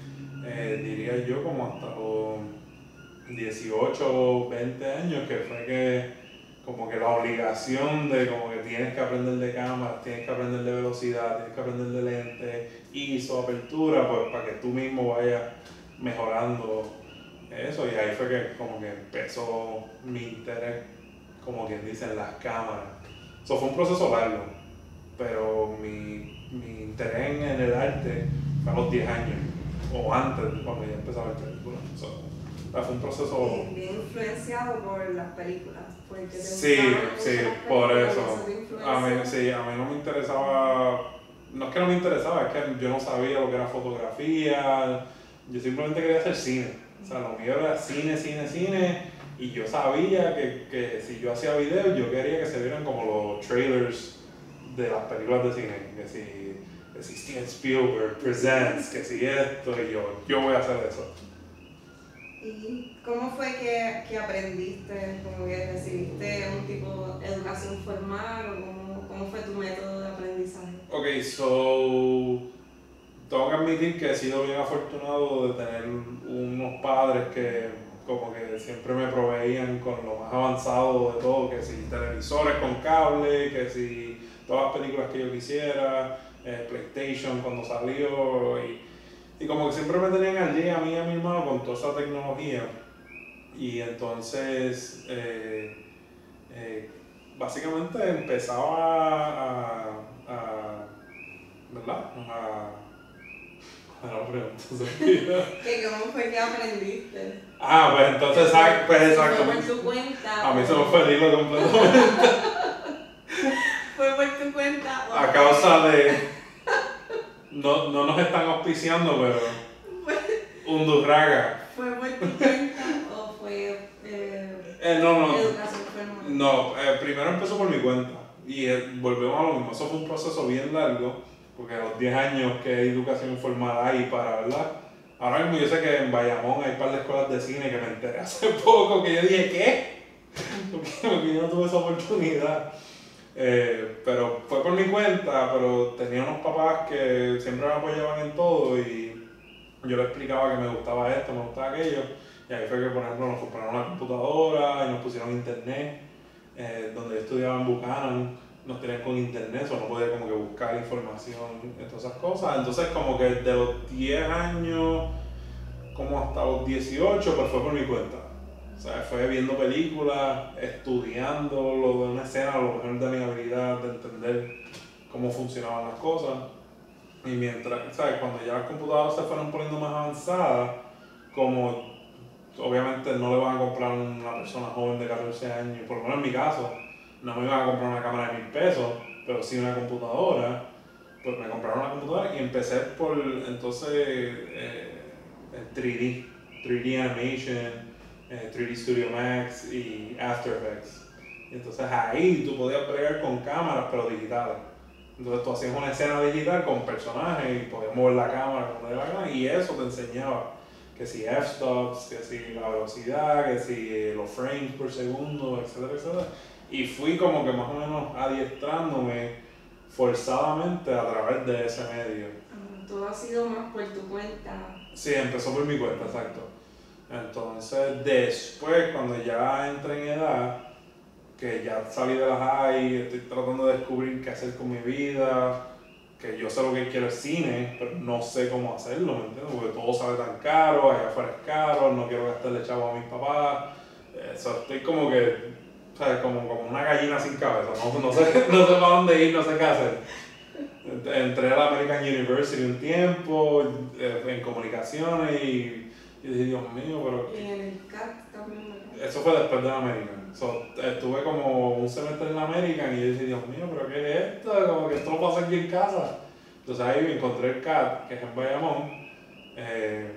eh, diría yo, como hasta los 18 o 20 años, que fue que como que la obligación de como que tienes que aprender de cámara, tienes que aprender de velocidad, tienes que aprender de lente, ISO, apertura, pues para que tú mismo vayas mejorando eso y ahí fue que como que empezó mi interés, como quien dice, en las cámaras. Eso fue un proceso largo, pero mi, mi interés en el arte fue a los 10 años, o antes, cuando ya empezaba a ver películas. fue un proceso... Bien, influenciado por las películas. sí, sí, por eso. A mí, sí, a mí no me interesaba, no es que no me interesaba, es que yo no sabía lo que era fotografía, yo simplemente quería hacer cine. O sea, lo mío era cine, cine, cine Y yo sabía que, que si yo hacía videos, yo quería que se vieran como los trailers de las películas de cine. Que si, que si Steven Spielberg presents, que si esto, y yo, yo voy a hacer eso. ¿Y cómo fue que, que aprendiste? ¿Como que recibiste un tipo de educación formal o cómo, cómo fue tu método de aprendizaje? Ok, so tengo que admitir que he sido bien afortunado de tener unos padres que como que siempre me proveían con lo más avanzado de todo, que si televisores con cable, que si todas las películas que yo quisiera, eh, PlayStation cuando salió y y como que siempre me tenían allí a mí y a mi hermano con toda esa tecnología. Y entonces, eh, eh, básicamente empezaba a, a, ¿verdad? A, <laughs> ¿Qué, ¿Cómo fue que aprendiste? Ah, pues entonces, pues exacto. Fue por tu cuenta. A mí se me fue el hilo completamente. <laughs> fue por tu cuenta. A causa de no, no nos están auspiciando, pero. un Durraga. ¿Fue por tu cuenta o fue eh, eh, no, no. educación No, eh, primero empezó por mi cuenta. Y volvemos a lo mismo. Eso fue un proceso bien largo, porque a los 10 años que hay educación formal ahí para, ¿verdad? Ahora mismo yo sé que en Bayamón hay un par de escuelas de cine que me enteré <laughs> hace poco que yo dije, ¿qué? <laughs> Porque yo no tuve esa oportunidad. Eh, pero fue por mi cuenta, pero tenía unos papás que siempre me apoyaban en todo y yo les explicaba que me gustaba esto, me gustaba aquello. Y ahí fue que, por ejemplo, nos compraron una computadora y nos pusieron internet. Eh, donde yo estudiaba en Buchanan, nos tenían con internet, o no podía como que buscar información todas esas cosas. Entonces, como que de los 10 años como hasta los 18, pues fue por mi cuenta. O sea, fue viendo películas, estudiando lo de una escena, lo mejor de mi habilidad de entender cómo funcionaban las cosas. Y mientras, ¿sabes? Cuando ya las computadoras se fueron poniendo más avanzadas, como obviamente no le van a comprar a una persona joven de 14 años, por lo menos en mi caso, no me iban a comprar una cámara de mil pesos, pero sí una computadora, pues me compraron una computadora y empecé por entonces eh, 3D, 3D animation 3D eh, Studio Max y After Effects. Entonces ahí tú podías pelear con cámaras, pero digitales. Entonces tú hacías una escena digital con personajes y podías mover la cámara como la y eso te enseñaba que si f-stops, que si la velocidad, que si los frames por segundo, etcétera, etcétera. Y fui como que más o menos adiestrándome forzadamente a través de ese medio. Todo ha sido más por tu cuenta. Sí, empezó por mi cuenta, exacto. Entonces, después, cuando ya entré en edad, que ya salí de la high, estoy tratando de descubrir qué hacer con mi vida, que yo sé lo que quiero es cine, pero no sé cómo hacerlo, ¿me entiendes? Porque todo sale tan caro, allá afuera es caro, no quiero gastarle chavo a mis papás. Eso, estoy como que, ¿sabes? Como, como una gallina sin cabeza, no, no, sé, <laughs> no sé para dónde ir, no sé qué hacer. Entré a la American University un tiempo, eh, en comunicaciones y y dije, Dios mío, pero... Y en el CAT también. Eso fue después de la American. So, estuve como un semestre en la American y dije, Dios mío, pero ¿qué es esto? Como que esto lo puedo hacer aquí en casa. Entonces ahí encontré el CAT, que es en Bayamón. Eh,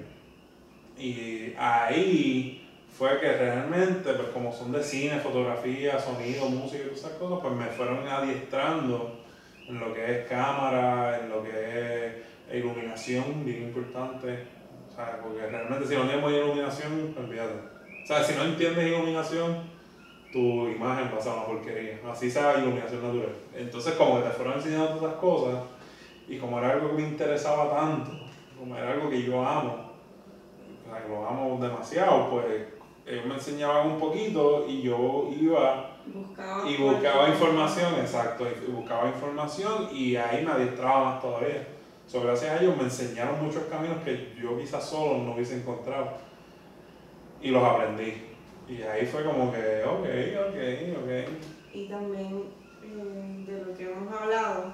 y ahí fue que realmente, pues como son de cine, fotografía, sonido, música y todas esas cosas, pues me fueron adiestrando en lo que es cámara, en lo que es iluminación, bien importante o sea, porque realmente si no tenemos iluminación, olvídate. O sea, si no entiendes iluminación, tu imagen va a una porquería. Así sea iluminación natural. Entonces, como que te fueron enseñando todas esas cosas, y como era algo que me interesaba tanto, como era algo que yo amo, o sea, que lo amo demasiado, pues ellos me enseñaban un poquito y yo iba y buscaba información, exacto, y buscaba información y ahí me adiestraba más todavía. So, gracias a ellos me enseñaron muchos caminos que yo quizás solo no hubiese encontrado. Y los aprendí. Y ahí fue como que, ok, ok, ok. Y también eh, de lo que hemos hablado,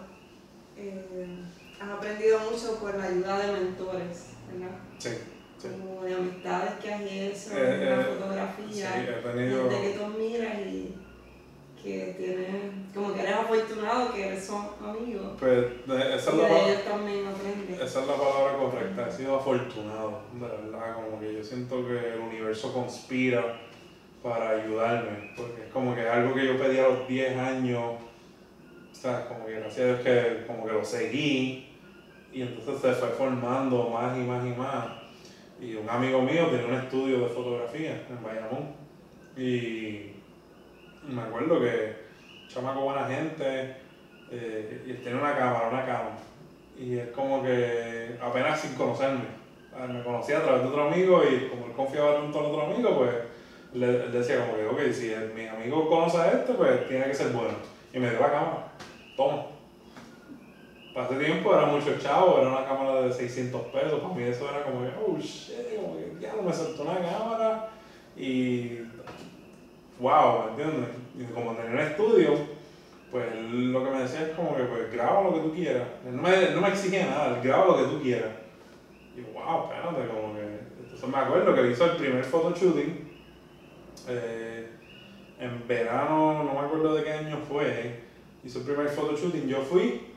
eh, has aprendido mucho por la ayuda de mentores, ¿verdad? Sí. Sí. Como de amistades que has hecho en la eh, fotografía, sí, tenido... desde que tú miras y que tiene, como que eres afortunado que eres son amigos. Pues esa es, la ellos también esa es la palabra correcta, he sido afortunado, de verdad, como que yo siento que el universo conspira para ayudarme, porque es como que algo que yo pedí a los 10 años, o sea, como que gracias a Dios que como que lo seguí y entonces se fue formando más y más y más. Y un amigo mío tenía un estudio de fotografía en Bayamón y me acuerdo que chamaco buena gente eh, y él tenía una cámara, una cámara. Y es como que apenas sin conocerme. Me conocía a través de otro amigo y como él confiaba en otro amigo, pues le, decía como que, ok, si mi amigo conoce a este, pues tiene que ser bueno. Y me dio la cámara. Toma. Ese tiempo era mucho chavo, era una cámara de 600 pesos. Para mí eso era como que, oh shit, como que ya no me soltó una cámara. Y wow, ¿me entiendes? Y como tenía un estudio, pues lo que me decía es como que, pues graba lo que tú quieras. no me, no me exige nada, graba lo que tú quieras. Y wow, espérate, como que. Entonces me acuerdo que hizo el primer photoshooting. Eh, en verano, no me acuerdo de qué año fue. Hizo el primer photoshooting. Yo fui,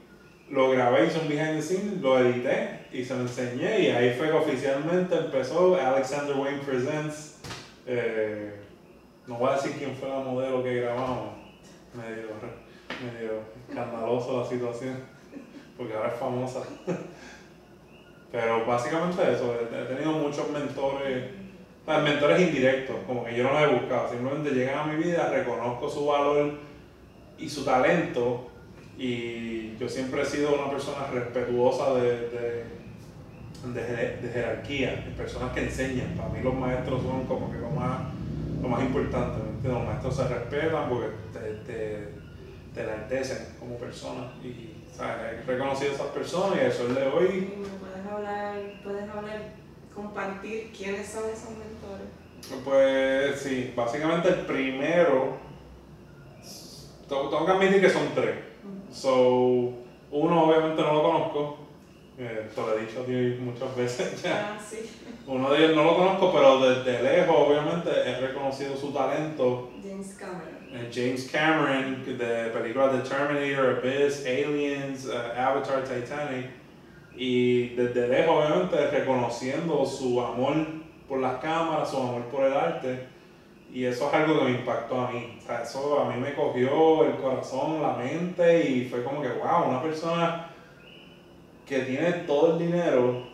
lo grabé, hice un behind the scenes, lo edité y se lo enseñé. Y ahí fue que oficialmente empezó Alexander Wayne Presents. Eh, no voy a decir quién fue la modelo que grabamos, medio, medio escandaloso la situación, porque ahora es famosa. Pero básicamente eso, he tenido muchos mentores, mentores indirectos, como que yo no los he buscado, simplemente llegan a mi vida, reconozco su valor y su talento y yo siempre he sido una persona respetuosa de, de, de, de jerarquía, de personas que enseñan. Para mí los maestros son como que lo más lo más importante, los maestros se respetan porque te, te, te enaltecen como persona y ¿sabes? he reconocido a esas personas y eso es de hoy. ¿Puedes hablar, puedes hablar, compartir quiénes son esos mentores? Pues sí, básicamente el primero, tengo que admitir que son tres. So, uno obviamente no lo conozco, eh, te lo he dicho a ti muchas veces <laughs> ya. Ah, sí. Uno de ellos no lo conozco, pero desde lejos, obviamente, he reconocido su talento. James Cameron. Eh, James Cameron, de películas de Terminator, Abyss, Aliens, eh, Avatar, Titanic. Y desde lejos, obviamente, reconociendo su amor por las cámaras, su amor por el arte. Y eso es algo que me impactó a mí. O sea, eso a mí me cogió el corazón, la mente y fue como que, wow, una persona que tiene todo el dinero,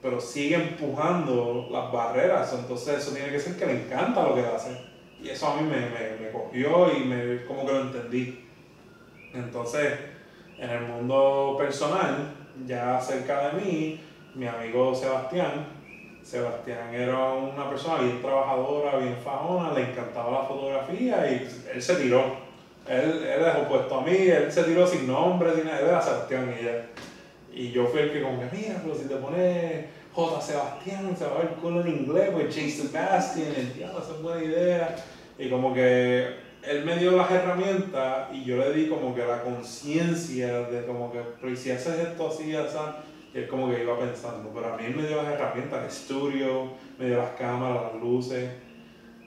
pero sigue empujando las barreras. Entonces eso tiene que ser que le encanta lo que hace. Y eso a mí me, me, cogió y me, como que lo entendí. Entonces, en el mundo personal, ya cerca de mí, mi amigo Sebastián, Sebastián era una persona bien trabajadora, bien fajona, le encantaba la fotografía y él se tiró. Él, él es opuesto a mí, él se tiró sin nombre, sin nada, era Sebastián y ya. Y yo fui el que como que, mira, pero si te pones J. Sebastián, se va a ver cool en inglés, pues Chase Sebastian, el diablo, esa es buena idea. Y como que él me dio las herramientas y yo le di como que la conciencia de como que, pero si haces esto así, así, y él como que iba pensando. Pero a mí él me dio las herramientas, el estudio, me dio las cámaras, las luces.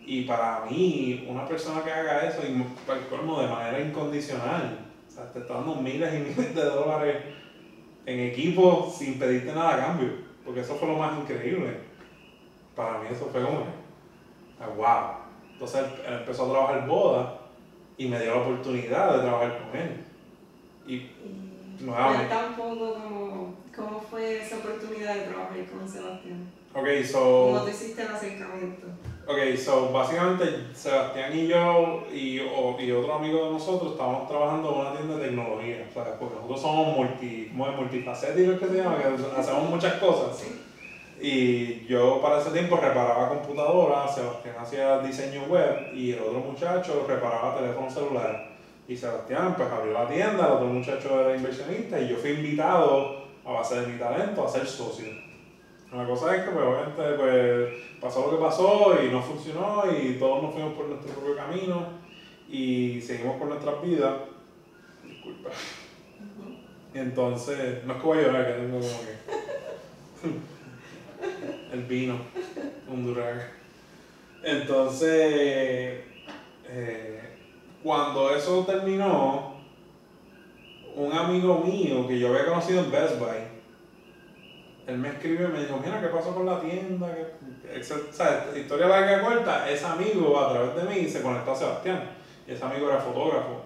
Y para mí, una persona que haga eso, y como de manera incondicional, o sea, te está dando miles y miles de dólares en equipo sin pedirte nada a cambio, porque eso fue lo más increíble. Para mí eso fue como, wow. Ah, Entonces él, empezó a trabajar boda y me dio la oportunidad de trabajar con él. Y, nuevamente. tampoco como, cómo fue esa oportunidad de trabajar con Sebastián. Ok, so... ¿Cómo te hiciste el acercamiento? Ok, so básicamente Sebastián y yo y, y otro amigo de nosotros estábamos trabajando en una tienda de tecnología, ¿sabes? Porque nosotros somos multi, multifacéticos que se llama, que hacemos muchas cosas. Y yo para ese tiempo reparaba computadoras, Sebastián hacía diseño web y el otro muchacho reparaba teléfono celular. Y Sebastián pues abrió la tienda, el otro muchacho era inversionista y yo fui invitado a base de mi talento a ser socio. La cosa es que pues, obviamente pues, pasó lo que pasó y no funcionó y todos nos fuimos por nuestro propio camino y seguimos por nuestras vidas. Disculpa. Entonces, no es que voy a llorar, que tengo como que el vino, un durag. Entonces, eh, cuando eso terminó, un amigo mío que yo había conocido en Best Buy, él me escribió y me dijo, mira, ¿qué pasó con la tienda? o sea, historia larga y corta, ese amigo a través de mí se conectó a Sebastián. Y ese amigo era fotógrafo.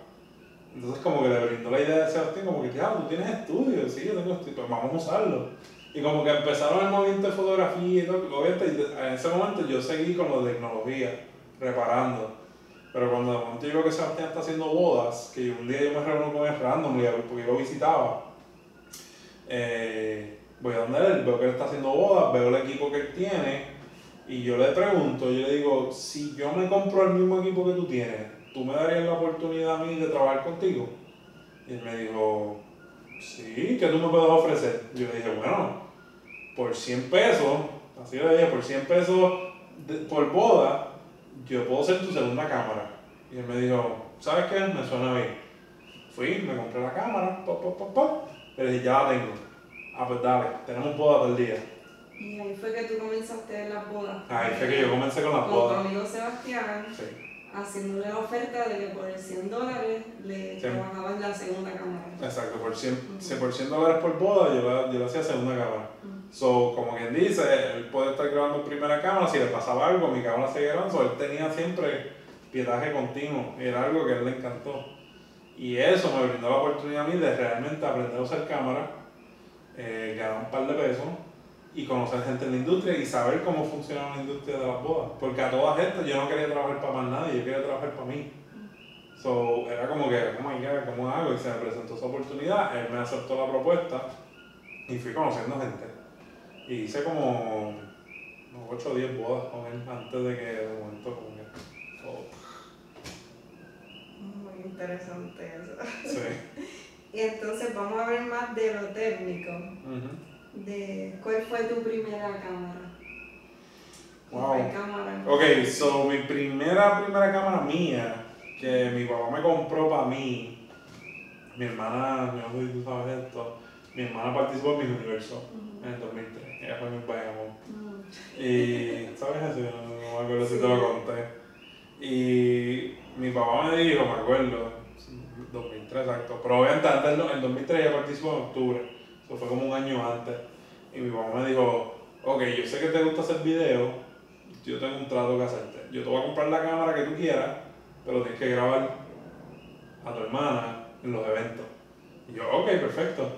Entonces como que le brindó la idea de Sebastián, como que, ya, tú tienes estudio, sí, yo tengo estudio, pues vamos a usarlo. Y como que empezaron el movimiento de fotografía y todo, obviamente en ese momento yo seguí con lo de tecnología, reparando. Pero cuando de momento yo que Sebastián está haciendo bodas, que un día yo me reuní con él random porque yo lo visitaba, eh, voy a donde él, veo que él está haciendo bodas, veo el equipo que él tiene y yo le pregunto, yo le digo, si yo me compro el mismo equipo que tú tienes, ¿tú me darías la oportunidad a mí de trabajar contigo? Y él me dijo, sí, ¿qué tú me puedes ofrecer? Yo le dije, bueno, por 100 pesos, así le dije, por 100 pesos por boda, yo puedo ser tu segunda cámara. Y él me dijo, ¿sabes qué? Me suena bien. Fui, me compré la cámara, pop, pop, pop, pop. Le dije, ya la tengo. Ah, pues dale, tenemos boda todo el día. Y ahí fue que tú comenzaste en las bodas. Ahí fue que yo comencé con las bodas. Con tu amigo Sebastián. Sí. Haciéndole la oferta de que por 100 dólares le sí. trabajaban la segunda cámara. Exacto, por 100, por 100 dólares por boda yo la, yo hacía segunda cámara. So, como quien dice, él puede estar grabando en primera cámara, si le pasaba algo, mi cámara seguía grabando, so, él tenía siempre pietaje continuo, era algo que a él le encantó. Y eso me brindó la oportunidad a mí de realmente aprender a usar cámara, eh, ganar un par de pesos y conocer gente en la industria y saber cómo funciona la industria de las bodas. Porque a todas estas yo no quería trabajar para más nadie, yo quería trabajar para mí. So, era como que, oh my god, ¿cómo hago? Y se me presentó esa oportunidad, él me aceptó la propuesta y fui conociendo gente. Y hice como 8 o 10 bodas con él antes de que de momento como que Muy interesante eso. Sí. <laughs> y entonces vamos a ver más de lo técnico. de ¿Cuál fue tu primera cámara? Wow. Cámara? Ok, so mi primera, primera cámara mía, que mi papá me compró para mí, mi hermana, sé si tú sabes esto, mi hermana participó en mi universo en el 2003 ella fue mi Bayamón. Mm. Y, ¿sabes eso? No, me acuerdo si te lo conté. Y mi papá me dijo, me acuerdo, 2003 exacto, pero obviamente antes, en 2003 ella participó en octubre, eso fue como un año antes. Y mi papá me dijo, ok, yo sé que te gusta hacer videos, yo tengo un trato que hacerte. Yo te voy a comprar la cámara que tú quieras, pero tienes que grabar a tu hermana en los eventos. Y yo, ok, perfecto.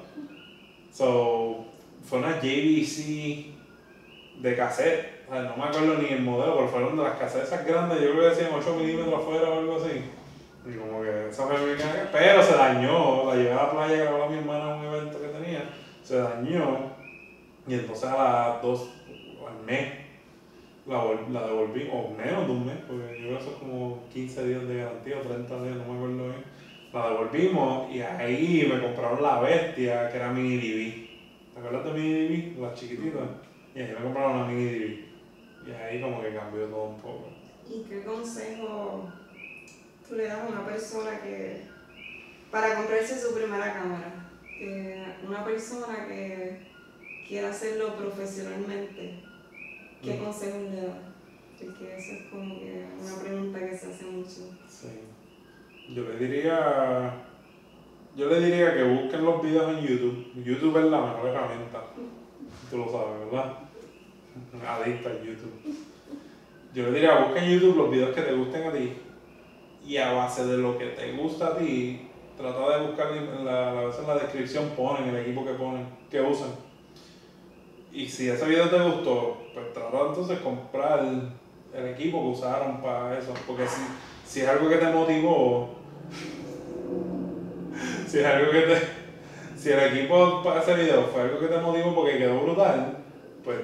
So, fue una JVC de cassette. O sea, no me acuerdo ni el modelo, pero fueron de las cassettes grandes, yo creo que decían 8 milímetros afuera o algo así. Y como que esa fue Pero se dañó, la llevé a la playa, grabó a mi hermana en un evento que tenía, se dañó. Y entonces a las dos, o al mes, la, la devolví, o menos de un mes, porque yo creo que eso es como 15 días de garantía o 30 días, no me acuerdo bien. La devolvimos y ahí me compraron la bestia, que era mini DV. ¿Te acuerdas de mini DV? Las chiquititas. Y ahí me compraron una mini DV. Y ahí como que cambió todo un poco. ¿Y qué consejo tú le das a una persona que, para comprarse su primera cámara? Que una persona que quiera hacerlo profesionalmente, ¿qué mm. consejo le das? Porque eso es como que una pregunta que se hace mucho. Sí. Yo le diría yo le diría que busquen los videos en YouTube. YouTube es la mejor herramienta. Tú lo sabes, ¿verdad? Adicta a YouTube. Yo le diría, busquen en YouTube los videos que te gusten a ti y a base de lo que te gusta a ti, trata de buscar en la, a veces en la descripción ponen el equipo que ponen, que usan. Y si ese video te gustó, pues trata entonces de comprar el, equipo que usaron para eso. Porque si, si es algo que te motivó, si es algo que te. Si el equipo para ese video fue algo que te motivó porque quedó brutal, pues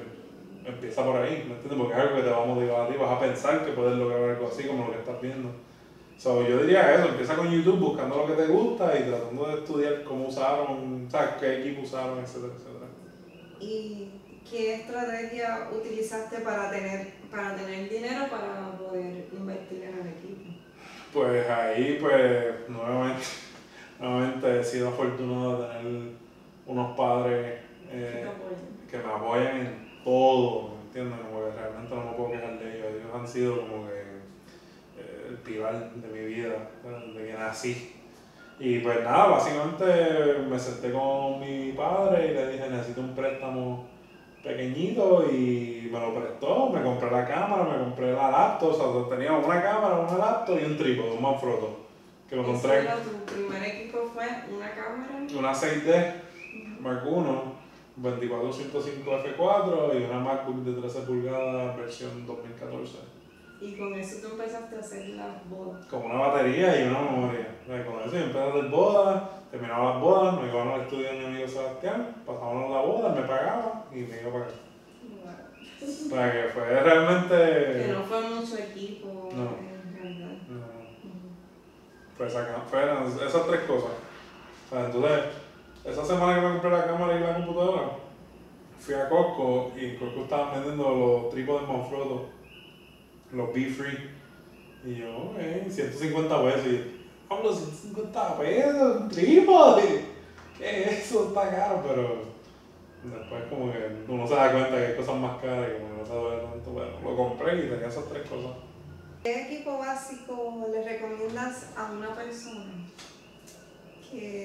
empieza por ahí, ¿me entiendes? Porque es algo que te va a motivar a ti, vas a pensar que puedes lograr algo así como lo que estás viendo. So, yo diría eso, empieza con YouTube buscando lo que te gusta y tratando de estudiar cómo usaron, o qué equipo usaron, etcétera, etcétera. ¿Y qué estrategia utilizaste para tener, para tener dinero para poder invertir en el equipo? Pues ahí, pues, nuevamente Nuevamente he sido afortunado de tener unos padres eh, que me apoyan en todo, ¿me entiendes? Como que realmente no me puedo quejar de ellos. Ellos han sido como que eh, el pilar de mi vida, desde que nací. Y pues nada, básicamente me senté con mi padre y le dije, necesito un préstamo pequeñito y me lo prestó, me compré la cámara, me compré la laptop, o sea, tenía una cámara, una laptop y un trípode, un Manfrotto. Que lo compré. ¿Tu primer equipo fue una cámara? Una 6D Mark I, 2405 F4 y una MacBook de 13 pulgadas versión 2014. Y con eso tú empezaste a hacer las bodas. Con una batería y una memoria. Con eso yo empecé a hacer bodas, terminaba las bodas, me iban al estudio de mi amigo Sebastián, pasábamos la boda, me pagaba y me iba para acá. Wow. Para que fue realmente. Que no fue mucho equipo. No. En. No. Fue esa, fueron esas tres cosas. Entonces, esa semana que me compré la cámara y la computadora, fui a Costco y en Costco estaban vendiendo los trípodes Manfrotto los Be Free. Y yo, eh, 150 pesos. Y hablo 150 pesos, un trípode. <laughs> ¿Qué es eso? Está caro, pero después como que uno se da cuenta que hay cosas más caras y como no se duele tanto. Bueno, lo compré y tenía esas tres cosas. ¿Qué equipo básico le recomiendas a una persona que,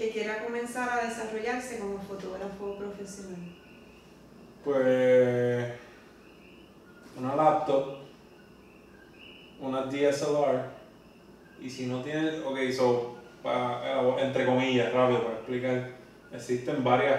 que quiera comenzar a desarrollarse como fotógrafo profesional? Pues una laptop, una DSLR, y si no tienes, ok, so, entre comillas, rápido para explicar, existen varios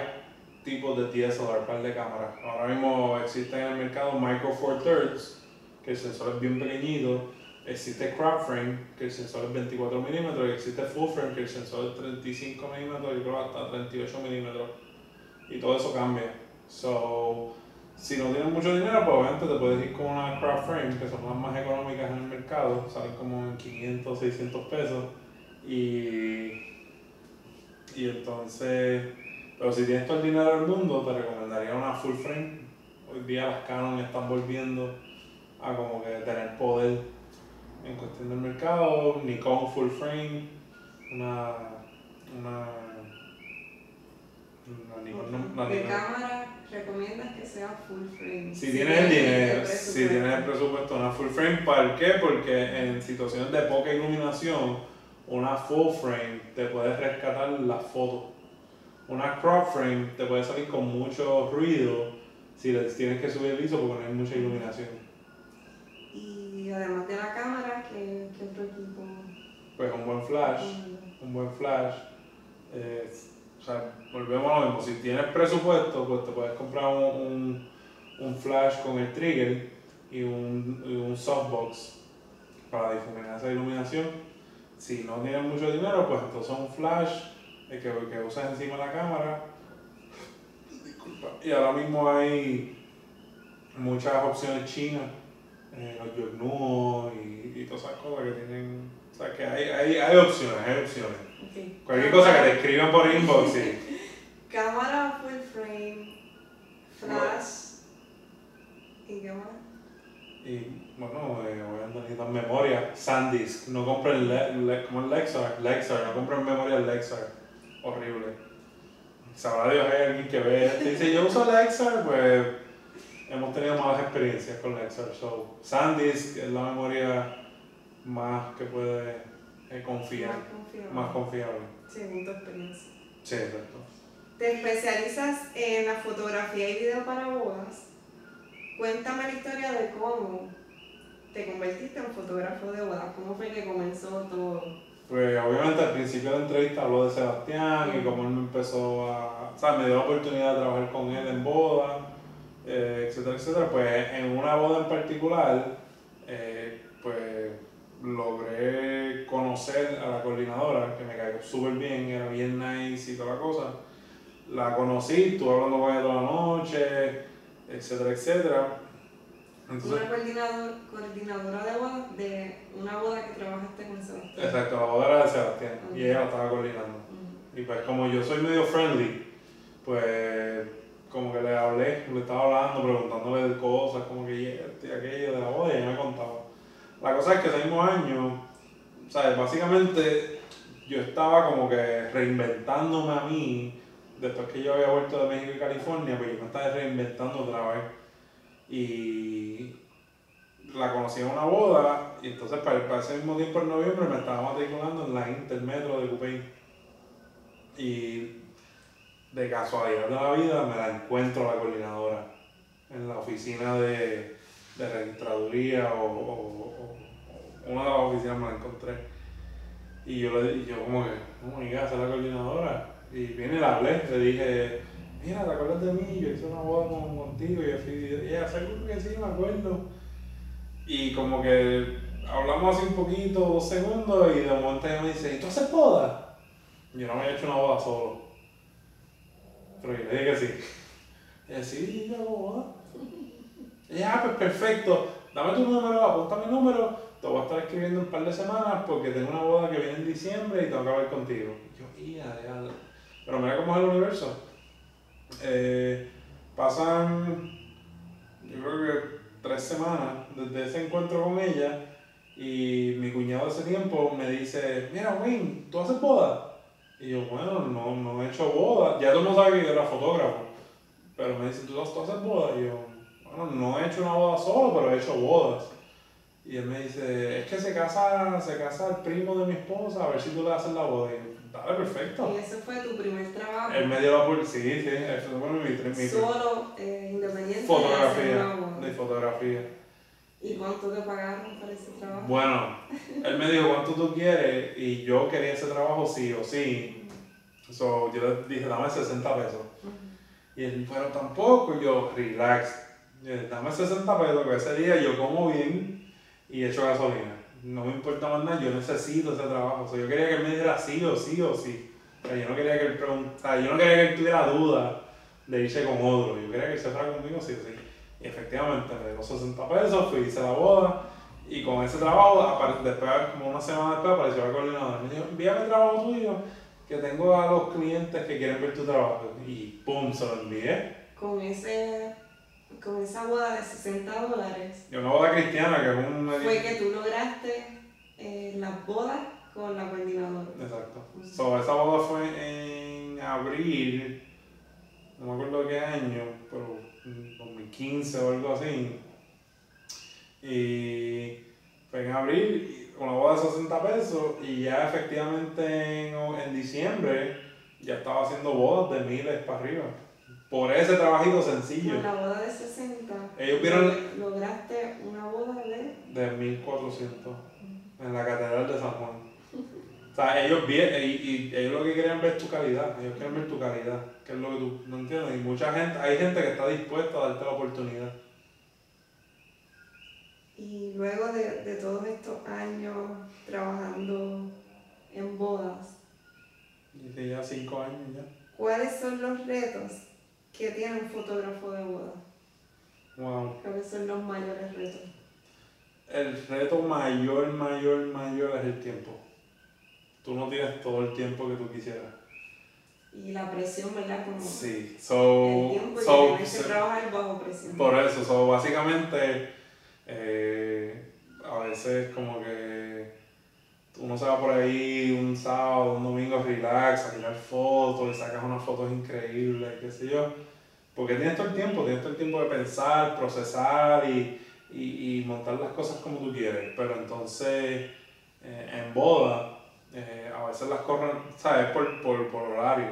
tipos de DSLR, par de cámaras. Ahora mismo existe en el mercado Micro Four Thirds, que el sensor es bien pequeñito, existe crop frame, que el sensor es 24 milímetros, y existe full frame, que el sensor es 35 milímetros, y creo hasta 38 milímetros, y todo eso cambia. So, si no tienes mucho dinero, pues obviamente te puedes ir con una craft frame, que son las más económicas en el mercado, salen como en 500, 600 pesos. Y, y entonces, pero si tienes todo el dinero del mundo, te recomendaría una full frame. Hoy día las Canon están volviendo a como que tener poder en cuestión del mercado. Nikon full frame, una, una ¿De cámara recomiendas que sea full frame? Si, tienes el dinero, si tienes el presupuesto, una full frame, ¿para qué? Porque en situaciones de poca iluminación, una full frame te puede rescatar la foto. Una crop frame te puede salir con mucho ruido si tienes que subir el ISO porque no hay mucha iluminación. Y además de la cámara, ¿qué, qué otro equipo? Pues un buen flash, un buen flash. Eh, o sea, volvemos a lo mismo. Si tienes presupuesto, pues te puedes comprar un, un, flash con el trigger y un, un softbox para difuminar esa iluminación. Si no tienes mucho dinero, pues entonces un flash que, que usas encima de la cámara. Disculpa. Y ahora mismo hay muchas opciones chinas, eh, los Yornuo y, y todas esas cosas que tienen. O sea, que hay, hay, hay opciones, hay opciones. Cualquier cosa que te escriban por inbox. Sí. <laughs> Cámara full frame, flash. ¿Y qué más? Y bueno, eh, obviamente necesitan memoria. SanDisk, no compren le, le, como el Lexar, Lexar, no compren memoria Lexar. Horrible. Sabrá Dios hay alguien que ve dice, yo uso Lexar, pues hemos tenido malas experiencias con Lexar. So, SanDisk es la memoria más que puede eh, confiar, más confiable. Según tu experiencia. Sí, exacto. Te especializas en la fotografía y video para bodas. Cuéntame la historia de cómo te convertiste en fotógrafo de bodas. ¿Cómo fue que comenzó todo? Pues obviamente al principio de la entrevista habló de Sebastián y cómo él me empezó a... O sea, me dio la oportunidad de trabajar con él en bodas, eh, etcétera, etcétera. Pues en una boda en particular, eh, pues logré conocer a la coordinadora, que me cayó súper bien, era bien nice y toda la cosa. La conocí, estuve hablando con ella toda la noche, etcétera, etcétera. una coordinador, coordinadora de boda, de una boda que trabajaste con Sebastián. Exacto, la boda era de Sebastián y ella la estaba coordinando. Y pues como yo soy medio friendly, pues como que le hablé, le estaba hablando, preguntándole de cosas, como que y aquello de la boda y ella me contaba. La cosa es que ese mismo año, ¿sabes? Básicamente yo estaba como que reinventándome a mí, después que yo había vuelto de México y California, pues yo me estaba reinventando otra vez. Y la conocí en una boda, y entonces para, ese mismo tiempo en noviembre me estaba matriculando en la Intermetro de Cupey. Y de casualidad de la vida me la encuentro la coordinadora en la oficina de, de registraduría o, o, una de las oficinas me la encontré. Y yo, le, yo como que, my god, es la coordinadora. Y viene y la hablé, le dije, mira, ¿te acuerdas de mí? Yo hice una boda con, contigo y ella, seguro que sí, me acuerdo. Y como que hablamos así un poquito, dos segundos, y de momento ella me dice, ¿y tú haces boda? Yo no me había hecho una boda solo. Pero le que sí. Y ella, sí, yo hago boda. Y ella, ah, pues perfecto, dame tu número, apunta mi número, te voy a estar escribiendo un par de semanas porque tengo una boda que viene en diciembre y tengo que hablar contigo. Yo, ya, ya. Pero mira cómo es el universo. Eh, pasan, yo creo que tres semanas desde ese encuentro con ella y mi cuñado ese tiempo me dice, mira Wayne, ¿tú haces boda? Y yo, bueno, no, no he hecho boda. Ya tú no sabes que yo era fotógrafo. Pero me dice, ¿tú, tú haces boda? Y yo, bueno, no he hecho una boda solo, pero he hecho bodas. Y él me dice, es que se casa, se casa el primo de mi esposa, a ver si tú le haces la boda. Y yo, dale, perfecto. ¿Y ese fue tu primer trabajo? Él me dio la oportunidad, sí, sí, eso fue mi, mi, Solo, eh, independiente fotografía, de, de fotografía. ¿Y cuánto te pagaron para ese trabajo? Bueno, él me dijo cuánto tú quieres y yo quería ese trabajo sí o sí. So, yo le dije, dame 60 pesos. Y él, pero tampoco, y yo, relax. dame 60 pesos, que ese día yo como bien y echo gasolina. No me importa más nada, yo necesito ese trabajo. O yo quería que él me diera sí o sí o sí. O sea, yo no quería que él preguntara, yo no quería que él tuviera duda de irse con otro. Yo quería que él se fuera conmigo sí o sí. Y efectivamente me dio 60 pesos, fui, hice la boda y con ese trabajo, después, como una semana después, apareció la coordinadora. Me dijo, envíame el trabajo tuyo, que tengo a los clientes que quieren ver tu trabajo. Y pum, se lo envié. Con ese con esa boda de 60 dólares. Y una boda cristiana que es un... Fue que tú lograste eh, las bodas con la coordinadora. Exacto. So, esa boda fue en abril, no me acuerdo qué año, pero 2015 o algo así. Y fue en abril, una boda de 60 pesos, y ya efectivamente en, en diciembre ya estaba haciendo bodas de miles para arriba. Por ese trabajito sencillo. Con la boda de 60. Ellos vieron. Lograste una boda de. De 1400. En la Catedral de San Juan. O sea, ellos, vienen, y, y, ellos lo que querían ver es tu calidad, ellos quieren ver tu calidad, que es lo que tú no entiendes. Y mucha gente, hay gente que está dispuesta a darte la oportunidad. Y luego de, de todos estos años trabajando en bodas. Dice ya cinco años ya. ¿Cuáles son los retos que tiene un fotógrafo de boda? Wow. ¿Cuáles son los mayores retos? El reto mayor, mayor, mayor es el tiempo tú no tienes todo el tiempo que tú quisieras. Y la presión, ¿verdad? Como sí, so, el tiempo so, y que trabajar bajo presión. Por eso, so, básicamente, eh, a veces como que uno se va por ahí un sábado, un domingo relax, a tirar fotos y sacas unas fotos increíbles, qué sé yo. Porque tienes todo el tiempo, tienes todo el tiempo de pensar, procesar y, y, y montar las cosas como tú quieres. Pero entonces, eh, en boda, eh, a veces las corren, ¿sabes? Por, por, por horario.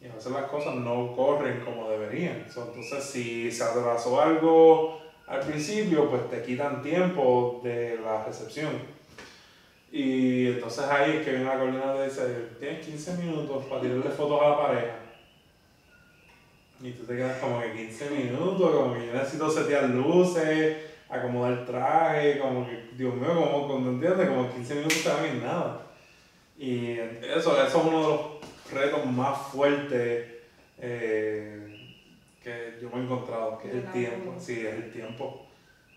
Y a veces las cosas no corren como deberían. entonces, si se atrasó algo al principio, pues te quitan tiempo de la recepción. Y entonces ahí es que viene la coordinadora y dice, tienes 15 minutos para tirarle fotos a la pareja. Y tú te quedas como que 15 minutos, como que yo necesito setear luces, acomodar traje, como que, Dios mío, como cuando entiendes, como 15 minutos te van nada. Y eso, eso es uno de los retos más fuertes eh, que yo me he encontrado, que es el tiempo. Sí, es el tiempo.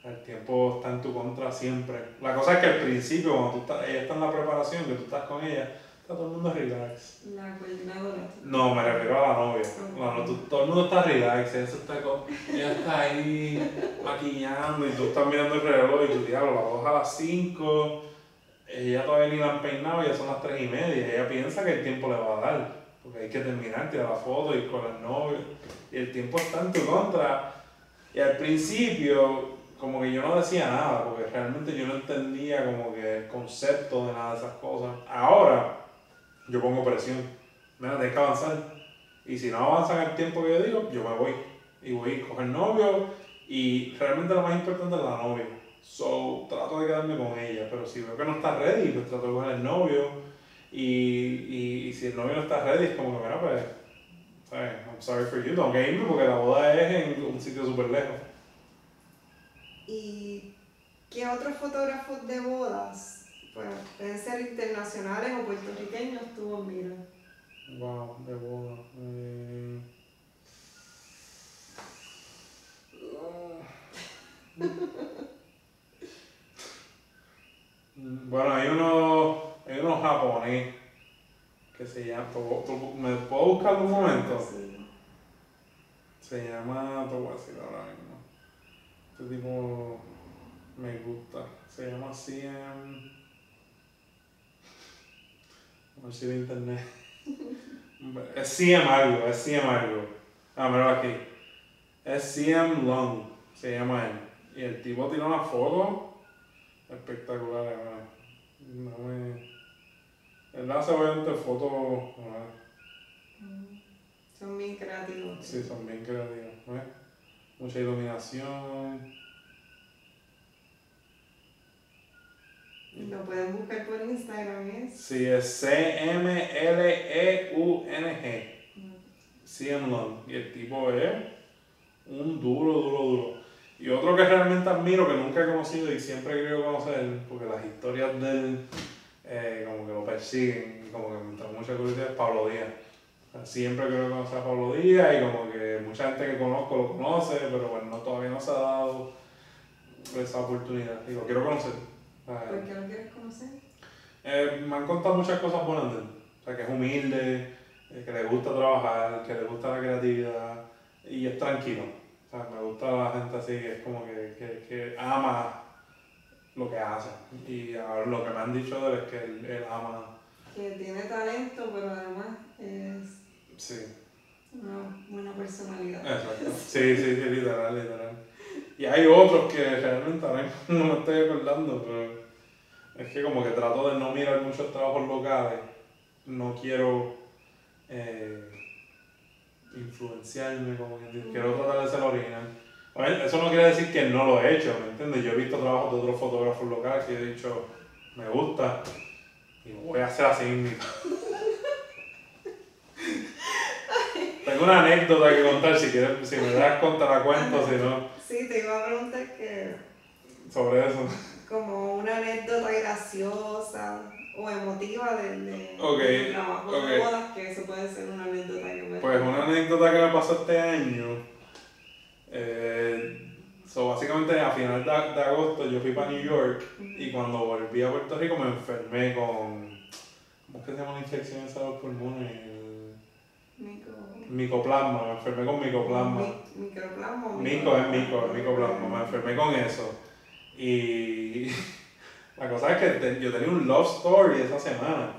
El tiempo está en tu contra siempre. La cosa es que al principio, cuando tú estás, ella está en la preparación, que tú estás con ella, está todo el mundo relax. La coordinadora. No, me refiero a la novia. todo el mundo está relax, ella está, ella está ahí maquillando y tú estás mirando el reloj y tu diablo, vas a las 5 ella todavía ni la han peinado, ya son las 3 y media, ella piensa que el tiempo le va a dar, porque hay que terminar, tirar la foto y con el novio, y el tiempo está en tu contra. Y al principio, como que yo no decía nada, porque realmente yo no entendía como que el concepto de nada de esas cosas. Ahora, yo pongo presión, mira, tienes que avanzar, Y si no avanzan el tiempo que yo digo, yo me voy. Y voy a coger novio. Y realmente lo más importante es la novia. So, trato de quedarme con ella. Pero si veo que no está ready, pues trato de coger el novio. Y, y, y si el novio no está ready, es como que, mira, pues, ¿sabes? I'm sorry for you, tengo que irme porque la boda es en un sitio súper lejos. ¿Y qué otros fotógrafos de bodas, pues, pueden ser internacionales o puertorriqueños, tú admiras? Wow, de boda. Eh... <laughs> bueno, hay unos, hay unos japonés que se llaman, ¿me puedo buscar un momento? Sí. Se llama, te voy a decir ahora mismo. Este tipo me gusta. Se llama CM. A ver si de internet. <laughs> Es CM algo, es CM algo. Ah, mira aquí. Es CM Long, se llama él. Y el tipo tiene una foto espectacular, hermano. No me. Él hace obviamente fotos. Mm. Son bien creativos. Sí, son bien creativos. Mucha iluminación. Lo pueden buscar por Instagram, ¿es? Sí, es C-M-L-E-U-N-G. CM Long. Y el tipo es un duro, duro, duro. Y otro que realmente admiro, que nunca he conocido y siempre he querido conocer, porque las historias de él eh, como que lo persiguen, como que me trae mucha curiosidad, es Pablo Díaz. O sea, Siempre quiero conocer a Pablo Díaz y como que mucha gente que conozco lo conoce, pero bueno, todavía no se ha dado esa oportunidad. Y lo quiero conocer. O sea, ¿Por qué lo quieres conocer? eh, me han contado muchas cosas buenas de él. O sea, que es humilde, eh, que le gusta trabajar, que le gusta la creatividad y es tranquilo. O sea, me gusta la gente así, que es como que, que, que ama lo que hace. Y ahora lo que me han dicho de él es que él, él ama. Que tiene talento, pero además es Sí, una buena personalidad. exacto. <laughs> Sí, sí, sí, literal, literal. Y hay otros que realmente ahora <laughs> no me estoy acordando, pero es que como que trato de no mirar muchos trabajos locales. No quiero eh, influenciarme, como que quiero tratar de ser original. Eso no quiere decir que no lo he hecho, ¿me entiendes? Yo he visto trabajos de otros fotógrafos locales que he dicho, me gusta, y voy a hacer así mismo. <laughs> Tengo una anécdota que contar, si quieres, si me das cuenta la cuento, si no, Sí, te iba a preguntar que sobre eso. como una anécdota graciosa o emotiva de, de, Ok, de trabajo de ok. bodas, que eso puede ser una anécdota que puede Pues una anécdota que me pasó este año. Eh, so, básicamente a final de, de agosto yo fui para New York y cuando volví a Puerto Rico me enfermé con. ¿Cómo es que se llama la infección esa de los pulmones? Mico. Micoplasma, me enfermé con micoplasma. Mi- microplasma. Mico es mico, es micoplasma, me enfermé con eso. Y <laughs> la cosa es que te- yo tenía un love story esa semana.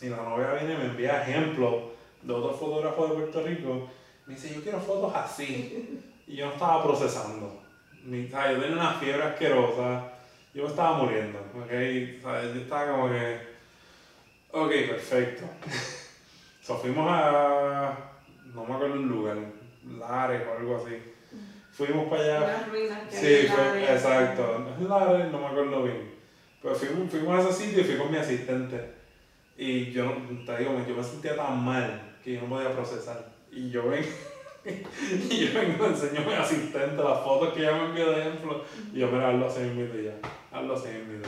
Y la novia viene y me envía ejemplos de otros fotógrafos de Puerto Rico. Me dice, yo quiero fotos así. Y yo no estaba procesando. Ni, o sea, yo tenía una fiebre asquerosa. Yo me estaba muriendo. ¿ok? O sea, yo estaba como que, ok, perfecto. So, fuimos a, no me acuerdo el lugar, Lares o algo así. Fuimos para allá. Ruinas Sí, fue, exacto. Es Lares, no me acuerdo bien. Pero fuimos, fuimos a ese sitio y fui con mi asistente. Y yo, te digo, yo me sentía tan mal que yo no podía procesar. Y yo vengo, <laughs> y yo vengo, enseño a mi asistente las fotos que ella me envió de ejemplo. Y yo, mira, hazlo así mismo y ya. Hazlo así mismo.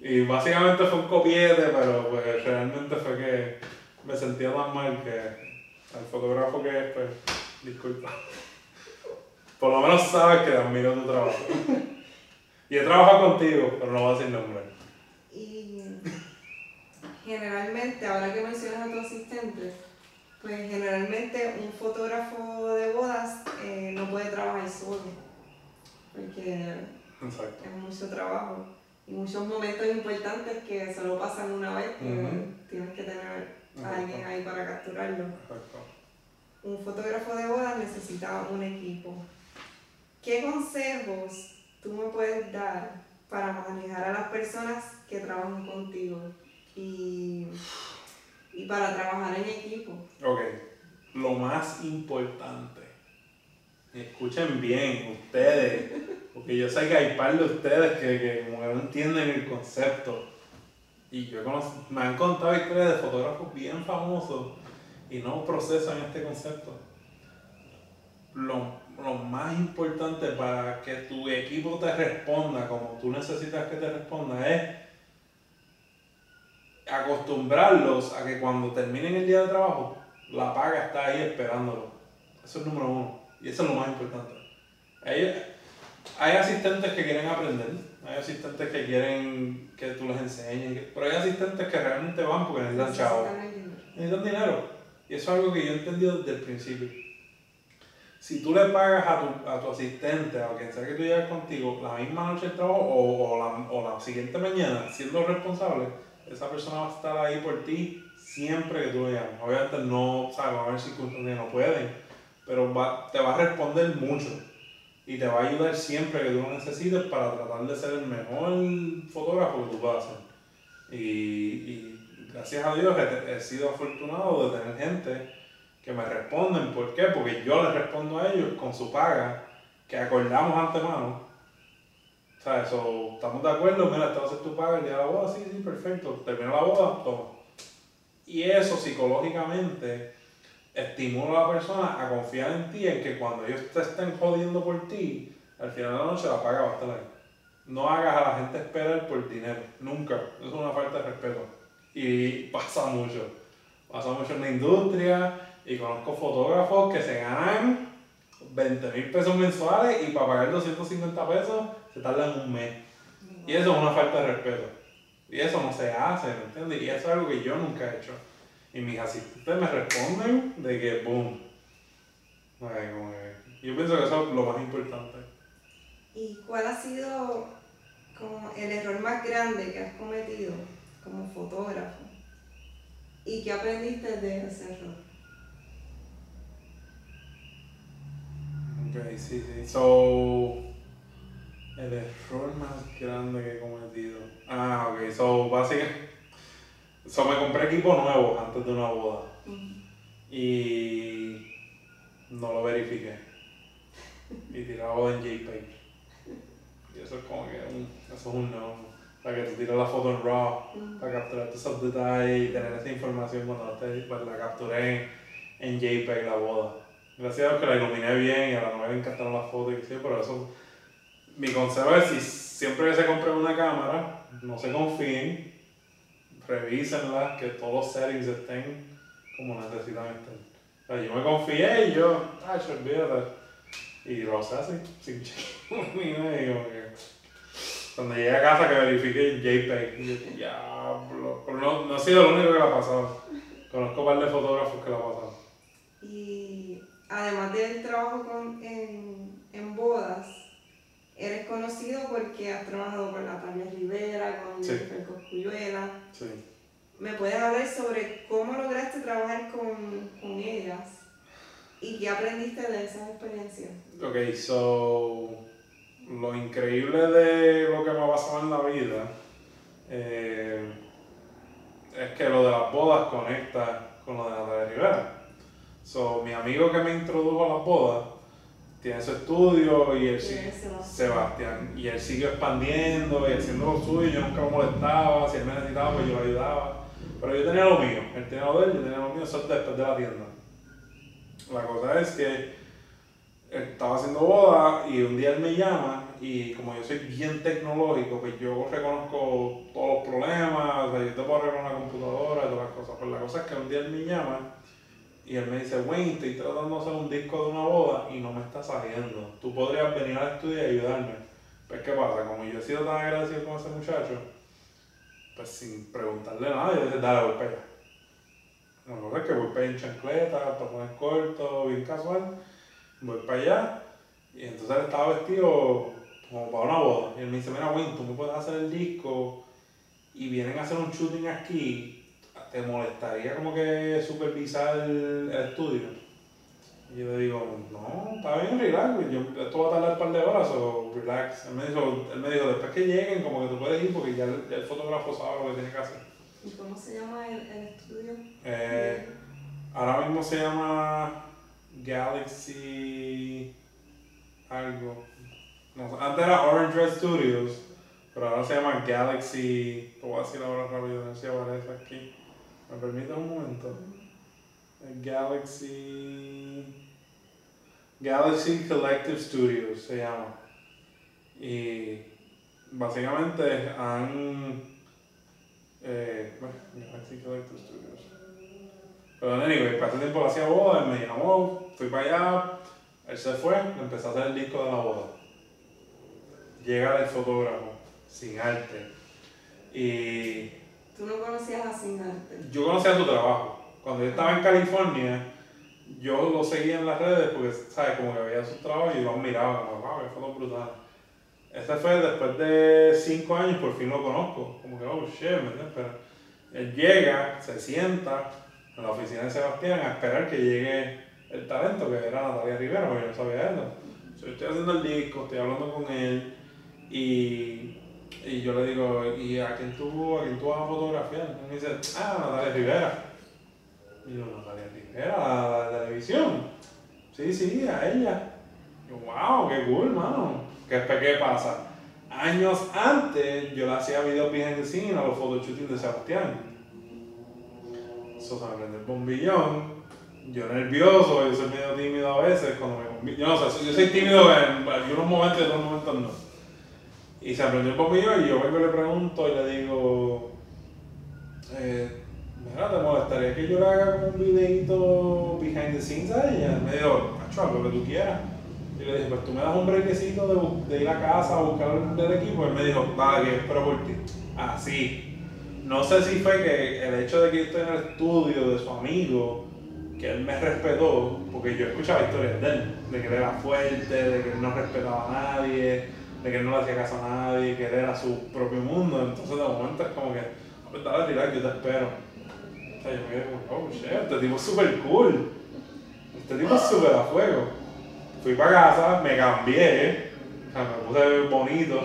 Y básicamente fue un copiete, pero pues realmente fue que me sentía tan mal que al fotógrafo que es, pues, disculpa. <laughs> Por lo menos sabes que admiro tu trabajo. Y he trabajado contigo, pero no voy a decir nombre. Y generalmente, ahora que mencionas a tu asistente, pues generalmente un fotógrafo de bodas eh, no puede trabajar solo, porque Exacto. es mucho trabajo y muchos momentos importantes que solo pasan una vez, que Ujú. tienes que tener a alguien Exacto. ahí para capturarlo. Exacto. Un fotógrafo de bodas necesita un equipo. ¿Qué consejos tú me puedes dar para manejar a las personas que trabajan contigo y, y para trabajar en equipo? Ok. lo más importante, escuchen bien ustedes, porque yo sé que hay par de ustedes que, que como no entienden el concepto. Y yo conozco, me han contado historias de fotógrafos bien famosos y no procesan este concepto. Lo, lo más importante para que tu equipo te responda como tú necesitas que te responda es acostumbrarlos a que cuando terminen el día de trabajo, la paga está ahí esperándolo. Eso es número uno. Y eso es lo más importante. Hay, hay asistentes que quieren aprender, hay asistentes que quieren que tú les enseñes, pero hay asistentes que realmente van porque necesitan chavo. Necesitan dinero. Y eso es algo que yo he entendido desde el principio. Si tú le pagas a tu, a tu asistente, a quien sea que tú lleves contigo, la misma noche de trabajo o, o, la, o la siguiente mañana, siendo responsable, esa persona va a estar ahí por ti siempre que tú lo llames. Obviamente no, sabes, va a haber circunstancias que no pueden, pero va, te va a responder mucho y te va a ayudar siempre que tú lo necesites para tratar de ser el mejor fotógrafo que tú puedas ser. Y, y gracias a Dios he, he, sido afortunado de tener gente que me responden. ¿Por qué? Porque yo les respondo a ellos con su paga, que acordamos antemano o sea, eso, estamos de acuerdo, mira, te vas a hacer tu paga el día de la boda, sí, sí, perfecto. Termina la boda, toma. Y eso psicológicamente estimula a la persona a confiar en ti, en que cuando ellos te estén jodiendo por ti, al final de la noche la paga va a estar ahí. No hagas a la gente esperar por dinero, nunca. Eso es una falta de respeto. Y pasa mucho. Pasa mucho en la industria y conozco fotógrafos que se ganan 20 mil pesos mensuales y para pagar 250 pesos se tardan un mes. Y eso es una falta de respeto. Y eso no se hace, ¿me entiendes? Y eso es algo que yo nunca he hecho. Y mis asistentes me responden de que, boom. Yo pienso que eso es lo más importante. ¿Y cuál ha sido como el error más grande que has cometido como fotógrafo? ¿Y qué aprendiste de ese error? Ok, sí, sí. So, el error más grande que he cometido. Ah, ok. So, básicamente. So, me compré equipo nuevo antes de una boda. Y. No lo verifiqué. Y tiraba en JPEG. Y eso es como que un, eso es un no. Para que tú tires la foto en RAW, para capturar todos esos detalles y tener esa información cuando te, pues, la capturé en, JPEG la boda. Gracias a Dios que la iluminé bien y a la novia le encantaron las fotos y qué pero eso mi consejo es si siempre que se compren una cámara, no se confíen, revísenla, que todos los settings estén como necesitan estar. O sea, yo me confié y yo, se olvídate. Y lo sé así, sin chingo, cuando llegué a casa que verifique JPEG, y yo, diablo. Pero no, no ha sido lo único que le ha pasado. Conozco un par de fotógrafos que le ha pasado. Y además del trabajo con, en, en bodas, Eres conocido porque has trabajado con Natalia Rivera, con sí. Sí. ¿Me puedes hablar sobre cómo lograste trabajar con, con ellas y qué aprendiste de esas experiencias? Ok, so lo increíble de lo que me ha pasado en la vida eh, es que lo de las bodas conecta con lo de Natalia Rivera. So, mi amigo que me introdujo a las bodas tiene su estudio y él sigue, Sebastián, y él sigue expandiendo y haciendo lo suyo, yo nunca lo molestaba, si él me necesitaba pues yo lo ayudaba, pero yo tenía lo mío, él tenía lo de él, yo tenía lo mío, eso después de la tienda. La cosa es que estaba haciendo boda y un día él me llama y como yo soy bien tecnológico, pues yo reconozco todos los problemas, o sea, yo te puedo arreglar una computadora y todas las cosas, pues la cosa es que un día él me llama y él me dice, Wayne, estoy tratando de hacer un disco de una boda y no me está saliendo. Tú podrías venir al estudio y ayudarme. Pues, ¿qué pasa? Como yo he sido tan agradecido con ese muchacho, pues sin preguntarle nada, yo dije, dale, voy para allá. La cosa es que voy para allá en chancleta, para poner corto, bien casual. Voy para allá. Y entonces él estaba vestido como para una boda. Y él me dice, mira, Wayne, tú me puedes hacer el disco y vienen a hacer un shooting aquí ¿te molestaría como que supervisar el, estudio? Y yo le digo, no, está bien, relax, yo, esto va a tardar un par de horas, o relax. Él me, dijo, él me dijo, después que lleguen, como que tú puedes ir porque ya el, fotógrafo sabe lo que tiene que hacer. ¿Y cómo se llama el, el estudio? Eh, Ahora mismo se llama Galaxy algo. No, antes era Orange Red Studios, pero ahora se llama Galaxy. Lo voy a decir ahora rápido, a ver si aparece aquí. ¿Me permite un momento? Galaxy. Galaxy Collective Studios se llama. Y básicamente han. Eh, bueno, Galaxy Collective Studios. Pero anyway, para ese tiempo lo hacía boda, me llamó, fui para allá, él se fue, empezó a hacer el disco de la boda. Llega el fotógrafo, sin arte. Y. ¿Tú no conocías a Sin Arte? Yo conocía su trabajo. Cuando yo estaba en California, yo lo seguía en las redes porque, ¿sabes? Como que veía su trabajo y yo lo miraba, como, wow, qué foto brutal. Este fue después de cinco años, por fin lo conozco. Como que, oh shit, ¿me entiendes? Pero él llega, se sienta en la oficina de Sebastián a esperar que llegue el talento, que era Natalia Rivera, porque yo no sabía eso. yo estoy haciendo el disco, estoy hablando con él y, y yo le digo, ¿y a quién tú, a quién tú vas a fotografiar? Y me dice, ah, Natalia Rivera. Y yo, Natalia Rivera, la, la televisión. Sí, sí, a ella. Yo, wow, qué cool, mano. ¿Qué, ¿Qué pasa? Años antes yo le hacía videos behind the scene a los photoshootings de Sebastián. Eso se me el bombillón. Yo nervioso, yo soy medio tímido a veces cuando me Yo no sé, yo soy tímido en algunos momentos y en otros momentos no. Y se prendió el bombillón y yo vengo y le pregunto y le digo, eh, ¿te molestaría que yo le haga un videito behind the scenes a ella? Me dijo, macho, lo que tú quieras. Y le dije, pues tú me das un brequecito de, de ir a casa a buscar del equipo. Y él me dijo, vale, que espero por ti. Así. No sé si fue que el hecho de que yo estoy en el estudio de su amigo, que él me respetó, porque yo escuchaba historias de él, de que él era fuerte, de que él no respetaba a nadie, de que él no le hacía caso a nadie, que él era su propio mundo. Entonces de momento es como que, pues dale, tirar, yo te espero. O sea, yo me quedé como, oh shit, este tipo es súper cool. Este tipo es súper a fuego. Fui para casa, me cambié, o sea, me puse bonito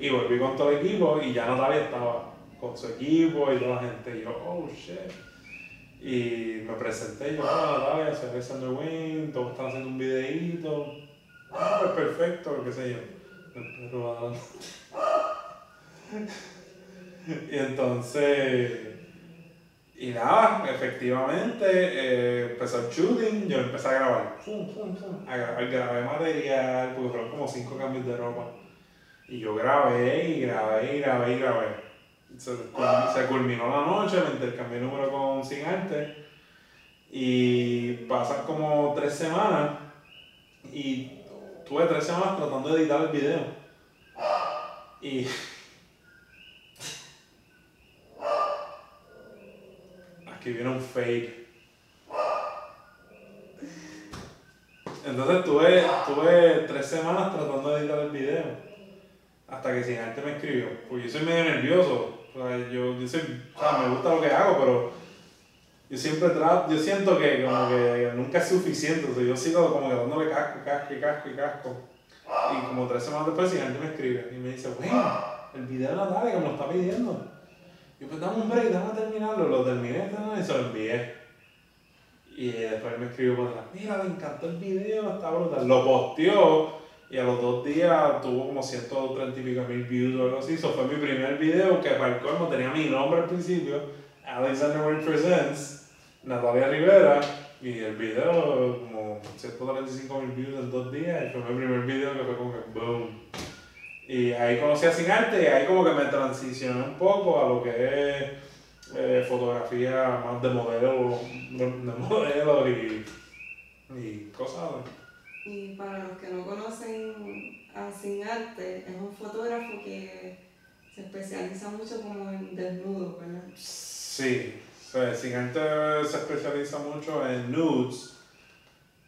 y volví con todo el equipo y ya Natalia estaba con su equipo y toda la gente. Y yo, oh shit. Y me presenté, yo, hola Natalia, soy Alexander Wayne, todos están haciendo un videíto. Ah, pues perfecto, qué sé yo. Y entonces, y nada, efectivamente, eh, empezó el shooting, yo empecé a grabar, a grabar, grabé material, porque fueron como cinco cambios de ropa. Y yo grabé y grabé y grabé y grabé. Se, culminó la noche, me intercambié el número con Sin Arte y pasan como tres semanas y tuve tres semanas tratando de editar el video. Y aquí viene un fake. Entonces tuve, tuve tres semanas tratando de editar el video. Hasta que Sin Arte me escribió. Porque yo soy medio nervioso yo, yo soy, o sea, me gusta lo que hago, pero yo siempre trato, yo siento que como que nunca es suficiente, o yo sigo como que dándole casco, casco y casco y casco. Y como tres semanas después, si gente me escribe y me dice, bueno, el video de Natalia que me lo está pidiendo. Y yo, pues dame un break, déjame terminarlo, lo terminé y se lo envié. Y después me escribió por atrás, mira, me encantó el video, está brutal. Lo posteó y a los dos días tuvo como 130 y pico mil views o algo así. Eso fue mi primer video que para el colmo tenía mi nombre al principio, Alexander Wayne Presents, Natalia Rivera. Y el video como 135 mil views en dos días. Y fue mi primer video que fue como que boom. Y ahí conocí a Sin Arte y ahí como que me transicioné un poco a lo que es eh, fotografía más de modelo, de, modelo y, y cosas. Y para los que no conocen a Sin Arte, es un fotógrafo que se especializa mucho como en desnudo, ¿verdad? Sí, Sin Arte se especializa mucho en nudes,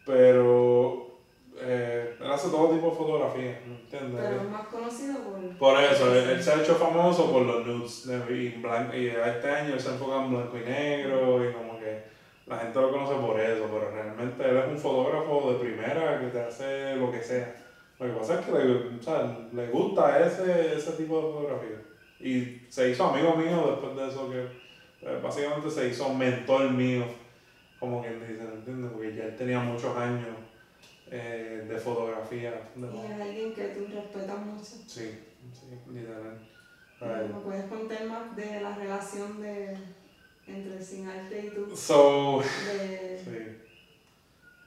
pero eh, él hace todo tipo de fotografía, ¿me entiendes? Pero es más conocido por... Por eso, él, se ha hecho famoso por los nudes, y, blanco, y este año él se enfoca en blanco y negro, y como que la gente lo conoce por eso, pero realmente él es un fotógrafo de primera que te hace lo que sea. Lo que pasa es que le, o sea, le gusta ese, ese tipo de fotografía. Y se hizo amigo mío después de eso, que básicamente se hizo mentor mío como quien dice, ¿entiendes? Porque ya él tenía muchos años eh, de fotografía. De y es alguien que tú respetas mucho. Sí, sí, literal. ¿Me puedes contar más de la relación de entre Sin Arte y tú? So, de sí.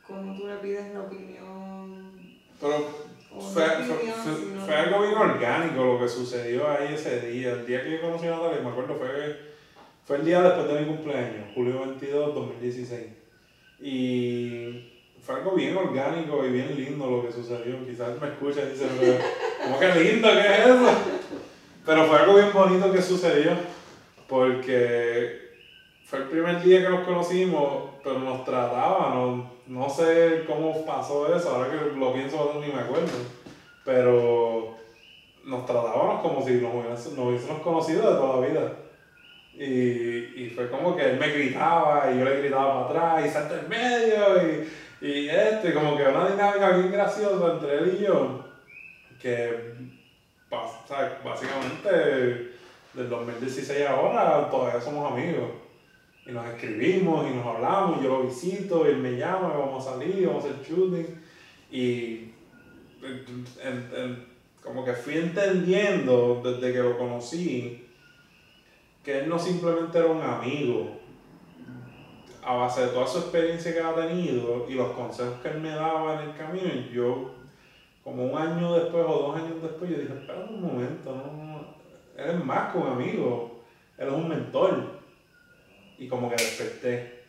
cómo tú le pides la opinión. Pero fue, fue, algo bien orgánico lo que sucedió ahí ese día. El día que yo conocí a Natalia, me acuerdo, fue, fue el día después de mi cumpleaños, julio 22, 2016. Y fue algo bien orgánico y bien lindo lo que sucedió. Quizás me escuchan y dicen, ¿cómo que lindo? ¿Qué es eso? Pero fue algo bien bonito que sucedió, porque fue el primer día que nos conocimos, pero nos trataban, no, sé cómo pasó eso, ahora que lo pienso ni me acuerdo, pero nos tratábamos como si nos hubiésemos, conocido de toda la vida. Y, y, fue como que él me gritaba y yo le gritaba para atrás y salta en medio y, y esto, y como que una dinámica bien graciosa entre él y yo, que básicamente del 2016 ahora todavía somos amigos. Y nos escribimos y nos hablamos, yo lo visito, él me llama, vamos a salir, vamos a hacer shooting. Y como que fui entendiendo desde que lo conocí que él no simplemente era un amigo, a base de toda su experiencia que ha tenido y los consejos que él me daba en el camino, yo como un año después o dos años después, yo dije, espera un momento, no, él es más que un amigo, él es un mentor. Y como que desperté.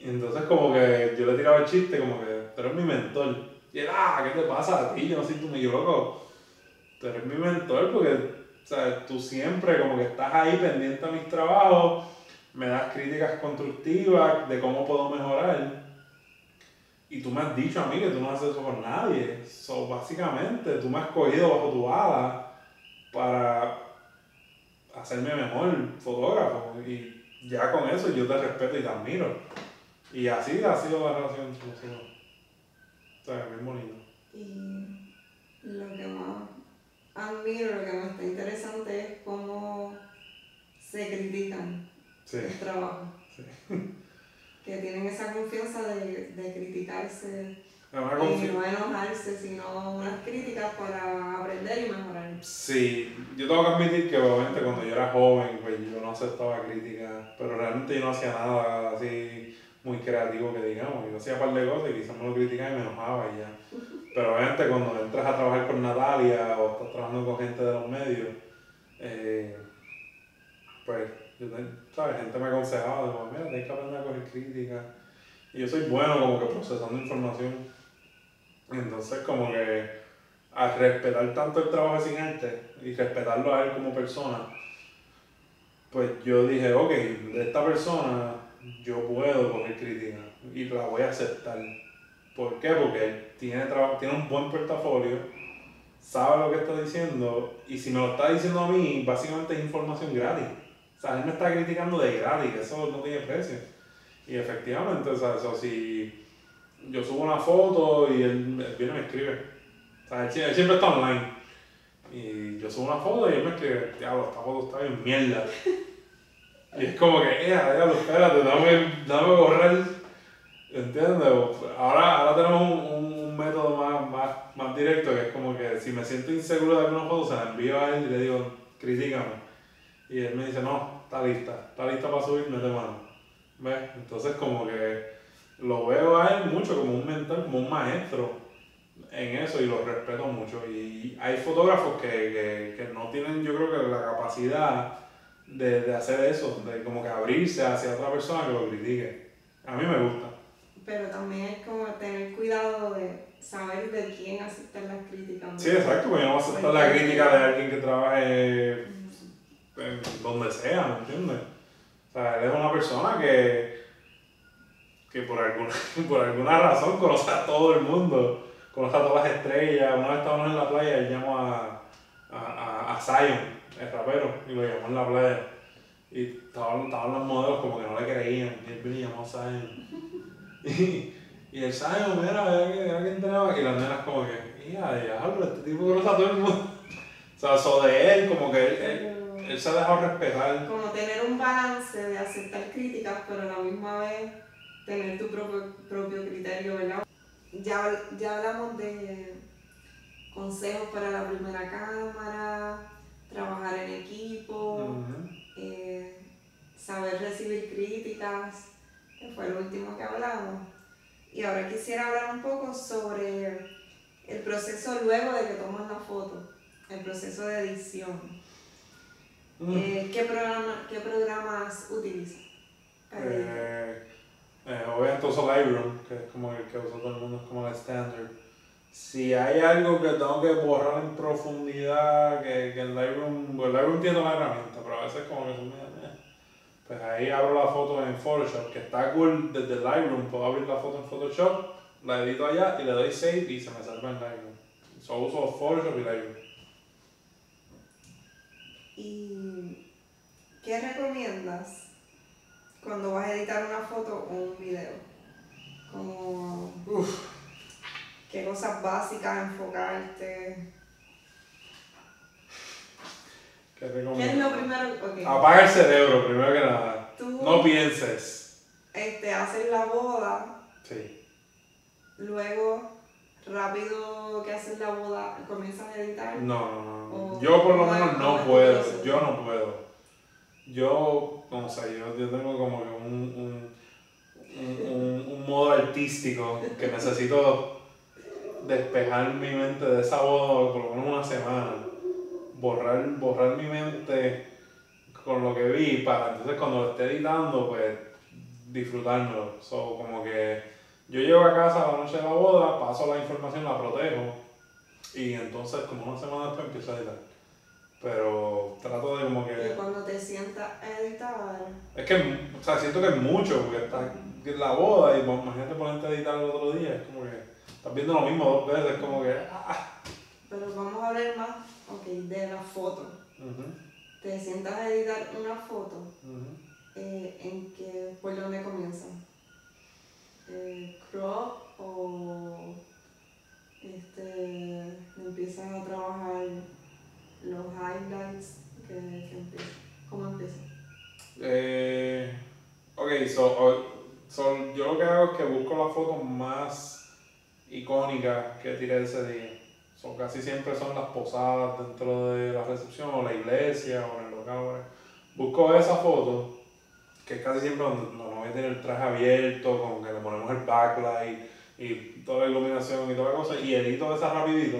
Y entonces como que yo le tiraba el chiste como que, tú eres mi mentor. Y él, ah, ¿qué te pasa a ti? Yo no sé, tú me loco. Tú eres mi mentor porque, sea, tú siempre como que estás ahí pendiente a mis trabajos, me das críticas constructivas de cómo puedo mejorar y tú me has dicho a mí que tú no haces eso con nadie. So, básicamente, tú me has cogido bajo tu ala para hacerme mejor fotógrafo. Y ya con eso yo te respeto y te admiro. Y así ha sido la relación entre nosotros. O sea, muy bonito. Y lo que más admiro, lo que más está interesante es cómo se critican el trabajo. Sí. <laughs> que tienen esa confianza de, de criticarse y no enojarse, sino unas críticas para aprender y mejorar. Sí, yo tengo que admitir que obviamente cuando yo era joven, pues yo no aceptaba críticas, pero realmente yo no hacía nada así muy creativo que digamos, yo hacía un par de cosas y quizás me lo criticaba y me enojaba y ya. Pero obviamente cuando entras a trabajar con Natalia o estás trabajando con gente de los medios, eh, pues yo, ¿sabes? Gente me aconsejaba, digo, mira, tienes que aprender a coger crítica. Y yo soy bueno como que procesando información. Entonces como que al respetar tanto el trabajo de sin arte y respetarlo a él como persona, pues yo dije, ok, de esta persona yo puedo coger crítica y la voy a aceptar. ¿Por qué? Porque él tiene, tiene un buen portafolio, sabe lo que está diciendo y si me lo está diciendo a mí, básicamente es información gratis. O sea, él me está criticando de gratis, eso no tiene precio. Y efectivamente, o sea, si yo subo una foto y él, viene y me escribe. O sea, él, siempre está online. Y yo subo una foto y él me escribe, diablo, esta foto está bien mierda. Y es como que, eh, diablo, espérate, dame, dame borrar. ¿Entiendes? Ahora, ahora tenemos un, un, método más, más, más directo que es como que si me siento inseguro de alguna foto, se la envío a él y le digo, critícame y él me dice, no, está lista, está lista para subir, mete mano. ¿Ves? Entonces como que lo veo a él mucho como un mentor, como un maestro en eso y lo respeto mucho. Y hay fotógrafos que, que, que no tienen, yo creo que la capacidad de, de, hacer eso, de como que abrirse hacia otra persona que lo critique. A mí me gusta. Pero también es como tener cuidado de saber de quién aceptar las críticas. Sí, exacto, porque no voy a aceptar la crítica de alguien que trabaje donde sea, ¿me entiendes? O sea, él es una persona que, que por, alguna, <laughs> por alguna razón conoce a todo el mundo, conoce a todas las estrellas. Una vez estábamos en la playa, él llamó a, a, a, Zion, el rapero, y lo llamó en la playa. Y estaban, estaban los modelos como que no le creían, y él vino y llamó a Zion. <laughs> Y, y el Zion, mira, quién tenemos aquí, y las nenas como que, ya, diablo, este tipo conoce a todo el mundo. <laughs> O sea, eso de él, como que él él se ha dejado respetar. Como tener un balance de aceptar críticas, pero a la misma vez tener tu propio, propio criterio, ¿verdad? Ya, ya hablamos de consejos para la primera cámara, trabajar en equipo, eh, saber recibir críticas, que fue lo último que hablamos. Y ahora quisiera hablar un poco sobre el proceso luego de que tomas la foto, el proceso de edición. Mm. Eh, ¿qué, programa, ¿Qué programas utilizas? Eh, eh, obviamente uso Lightroom, que es como el que usa todo el mundo, es como el estándar. Si hay algo que tengo que borrar en profundidad, que, que en Lightroom, pues Lightroom tiene una herramienta, pero a veces como que son pues ahí abro la foto en Photoshop, que está cool desde Lightroom, puedo abrir la foto en Photoshop, la edito allá y le doy save y se me salva en Lightroom. Solo uso Photoshop y Lightroom. ¿Y qué recomiendas cuando vas a editar una foto o un video? Como qué cosas básicas enfocarte. ¿Qué, es lo primero? Apaga el cerebro, primero que nada. no pienses. Este, haces la boda. Sí. Luego, rápido que haces la boda, comienzas a editar. No, no, no. Yo por lo menos no puedo. Yo no puedo. Yo, no sé, yo, yo tengo como que un, un, un, un modo artístico que necesito despejar mi mente de esa boda por lo menos una semana borrar, borrar mi mente con lo que vi para entonces cuando lo esté editando, pues disfrutármelo. So, como que yo llego a casa la noche de la boda, paso la información, la protejo y entonces como una semana después empiezo a editar. Pero trato de como que... Y cuando te sientas a editar... Es que, o sea, siento que es mucho, porque está la boda y pues, imagínate ponerte a editar el otro día, es como que estás viendo lo mismo dos veces, como que... Ah. Pero vamos a hablar más ok, de la foto. Te sientas a editar una foto, eh, ¿en qué, por dónde comienza? Eh, crop o este, empiezas a trabajar los highlights que, que ¿Cómo empieza? Eh, ok, so, so, yo lo que hago es que busco la foto más icónica que tiré ese día. Son, casi siempre son las posadas dentro de la recepción o la iglesia o en el local. Busco esa foto, que casi siempre la novia tiene el traje abierto, con que le ponemos el backlight y toda la iluminación y toda la cosa, y edito esa rapidito.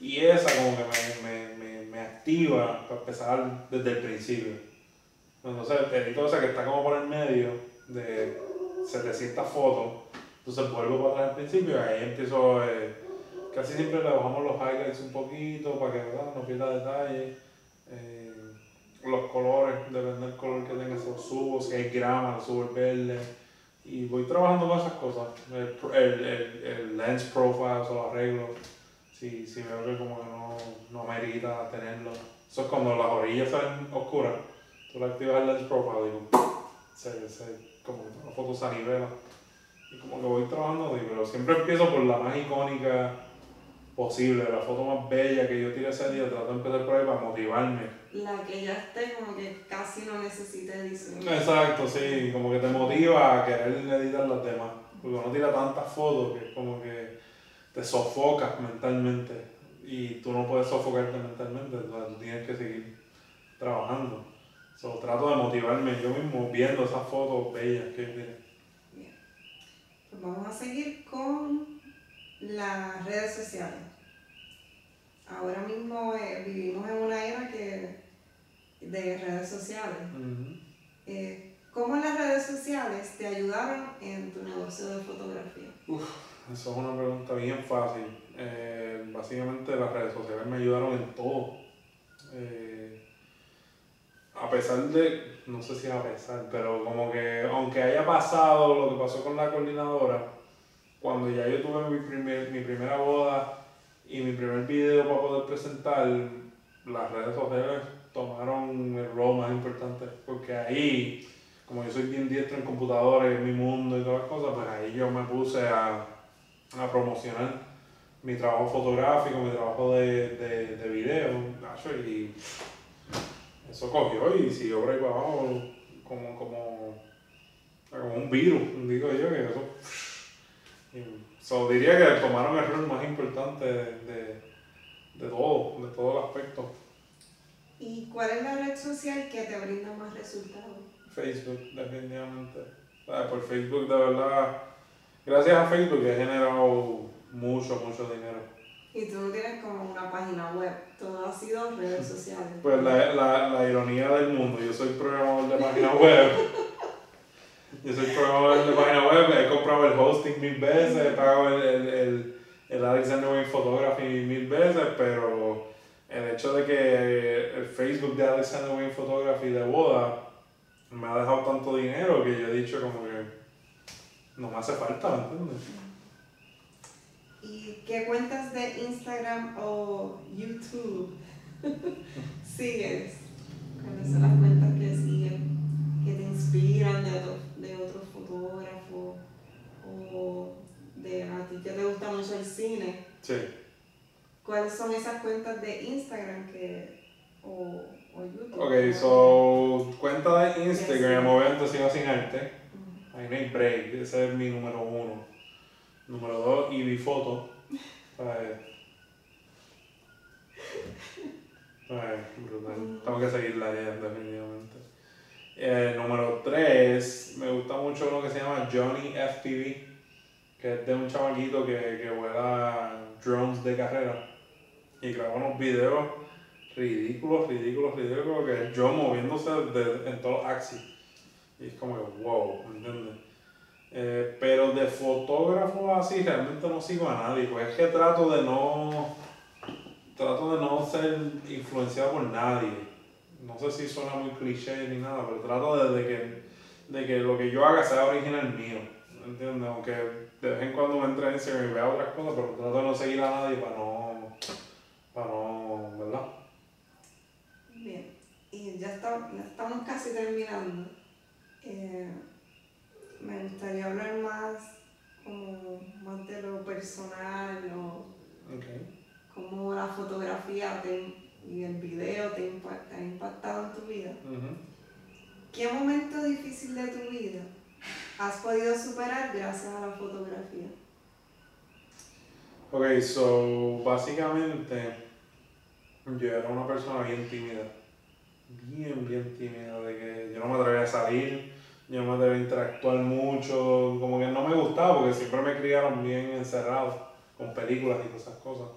Y esa como que me, me, me, me activa para empezar desde el principio. Entonces edito esa que está como por el medio de 700 fotos. Entonces vuelvo para atrás al principio ahí empiezo... Eh, casi siempre le bajamos los highlights un poquito para que no pierda detalle. Eh, los colores, depende del color que tenga, esos subo, si hay grama, lo subo el verde. Y voy trabajando con esas cosas. El, el, el, lens profile, eso lo arreglo. Si, si veo que como que no, no merita tenerlo. Eso es cuando las orillas salen oscuras. Tú le activas el lens profile y se, se, como la foto se anivela. Y como que voy trabajando, pero siempre empiezo por la más icónica posible, la foto más bella que yo tiré ese día, trato de empezar por ahí para motivarme. La que ya esté como que casi no necesita edición. Exacto, sí, como que te motiva a querer editar las demás, porque uno tira tantas fotos que como que te sofocas mentalmente y tú no puedes sofocarte mentalmente, entonces tú tienes que seguir trabajando. So, trato de motivarme yo mismo viendo esas fotos bellas que tiré. Vamos a seguir con las redes sociales. Ahora mismo eh, vivimos en una era que, de redes sociales. Eh, ¿Cómo las redes sociales te ayudaron en tu negocio de fotografía? Uf, eso es una pregunta bien fácil. Eh, básicamente las redes sociales me ayudaron en todo. a pesar de, no sé si a pesar, pero como que aunque haya pasado lo que pasó con la coordinadora, cuando ya yo tuve mi, primer, mi primera boda y mi primer video para poder presentar, las redes sociales tomaron el rol más importante, porque ahí, como yo soy bien diestro en computadores, en mi mundo y todas las cosas, pues ahí yo me puse a, a promocionar mi trabajo fotográfico, mi trabajo de, de, de video, y eso cogió y siguió por ahí para abajo como, como, como un virus, digo yo, que eso... So, diría que tomaron el rol más importante de, de, de todo, de todo el aspecto. ¿Y cuál es la red social que te brinda más resultados? Facebook, definitivamente. por Facebook, de verdad, gracias a Facebook he generado mucho, mucho dinero. Y tú no tienes como una página web, todo ha sido redes <laughs> sociales. Pues la, la, la ironía del mundo, yo soy programador de página web. yo soy programador de página web, he comprado el hosting mil veces, he pagado el, el, el, el Alexander Wayne Photography mil veces, pero el hecho de que el Facebook de Alexander Wayne Photography de boda me ha dejado tanto dinero que yo he dicho como que no me hace falta, ¿me entiendes? ¿Y qué cuentas de Instagram o YouTube <laughs> sigues? ¿Cuáles son las cuentas que siguen, que te inspiran de, de otros fotógrafos o de a ti que te gusta mucho el cine? Sí. ¿Cuáles son esas cuentas de Instagram que, o, o YouTube? Ok, so, cuenta de Instagram, obviamente sigo sin arte. Ahí no hay break, ese es mi número uno. Número dos, y mi foto. brutal. Tengo que seguirla ya, definitivamente. Eh, número tres, me gusta mucho lo que se llama Johnny FPV, que es de un chamaquito que, que vuela drones de carrera y graba unos videos ridículos, ridículos, ridículos, que es yo moviéndose de, en todos los axis. Y es como que, wow, ¿me entiendes? Eh, pero de fotógrafo así realmente no sigo a nadie, pues es que trato de no trato de no ser influenciado por nadie. No sé si suena muy cliché ni nada, pero trato de, que, de que lo que yo haga sea original mío. ¿Entiendes? Aunque de vez en cuando me entre en Instagram y vea otras cosas, pero trato de no seguir a nadie para no, para no, ¿verdad? Bien, y ya, estamos casi terminando. Eh, me gustaría hablar más como más de lo personal o cómo la fotografía y el video te impacta, ha impactado en tu vida. ¿Qué momento difícil de tu vida has podido superar gracias a la fotografía? Ok, so básicamente yo era una persona bien tímida, bien, bien tímida, de que yo no me atrevía a salir, yo me atrevía a interactuar mucho, como que no me gustaba porque siempre me criaron bien encerrado con películas y todas esas cosas.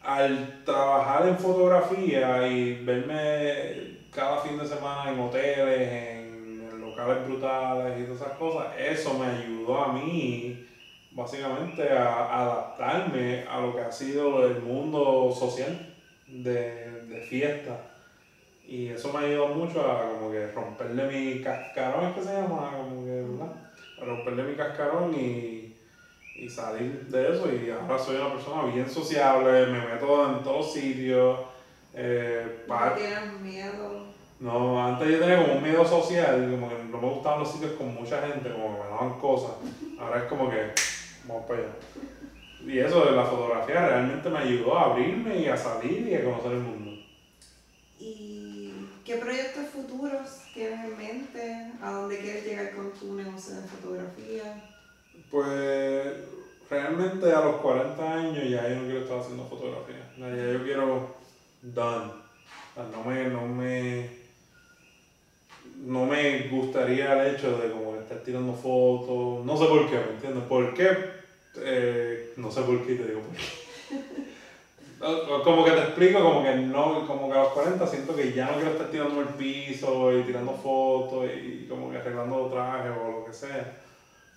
Al trabajar en fotografía y verme cada fin de semana en hoteles, en locales brutales y todas esas cosas, eso me ayudó a mí básicamente a, adaptarme a lo que ha sido el mundo social de, de fiesta. Y eso me ayudado mucho a como que romperle mi cascarón, es que se llama, como que, ¿verdad? A romperle mi cascarón y, y salir de eso. Y ahora soy una persona bien sociable, me meto en todos sitios. Eh, ¿No tienes miedo? No, antes yo tenía como un miedo social, como que no me gustaban los sitios con mucha gente, como que me daban cosas. Ahora es como que vamos para allá. Y eso de la fotografía realmente me ayudó a abrirme y a salir y a conocer el mundo. ¿Y qué proyectos futuros tienes en mente? ¿A dónde quieres llegar con tu negocio de fotografía? Pues realmente a los 40 años ya yo no quiero estar haciendo fotografía. Ya yo quiero done. No me, no me, no me gustaría el hecho de como estar tirando fotos. No sé por qué, ¿me entiendes? ¿Por qué? Eh, no sé por qué te digo por qué. <laughs> Como que te explico, como que no, como que a los 40 siento que ya no quiero estar tirando el piso y tirando fotos y como que arreglando trajes o lo que sea.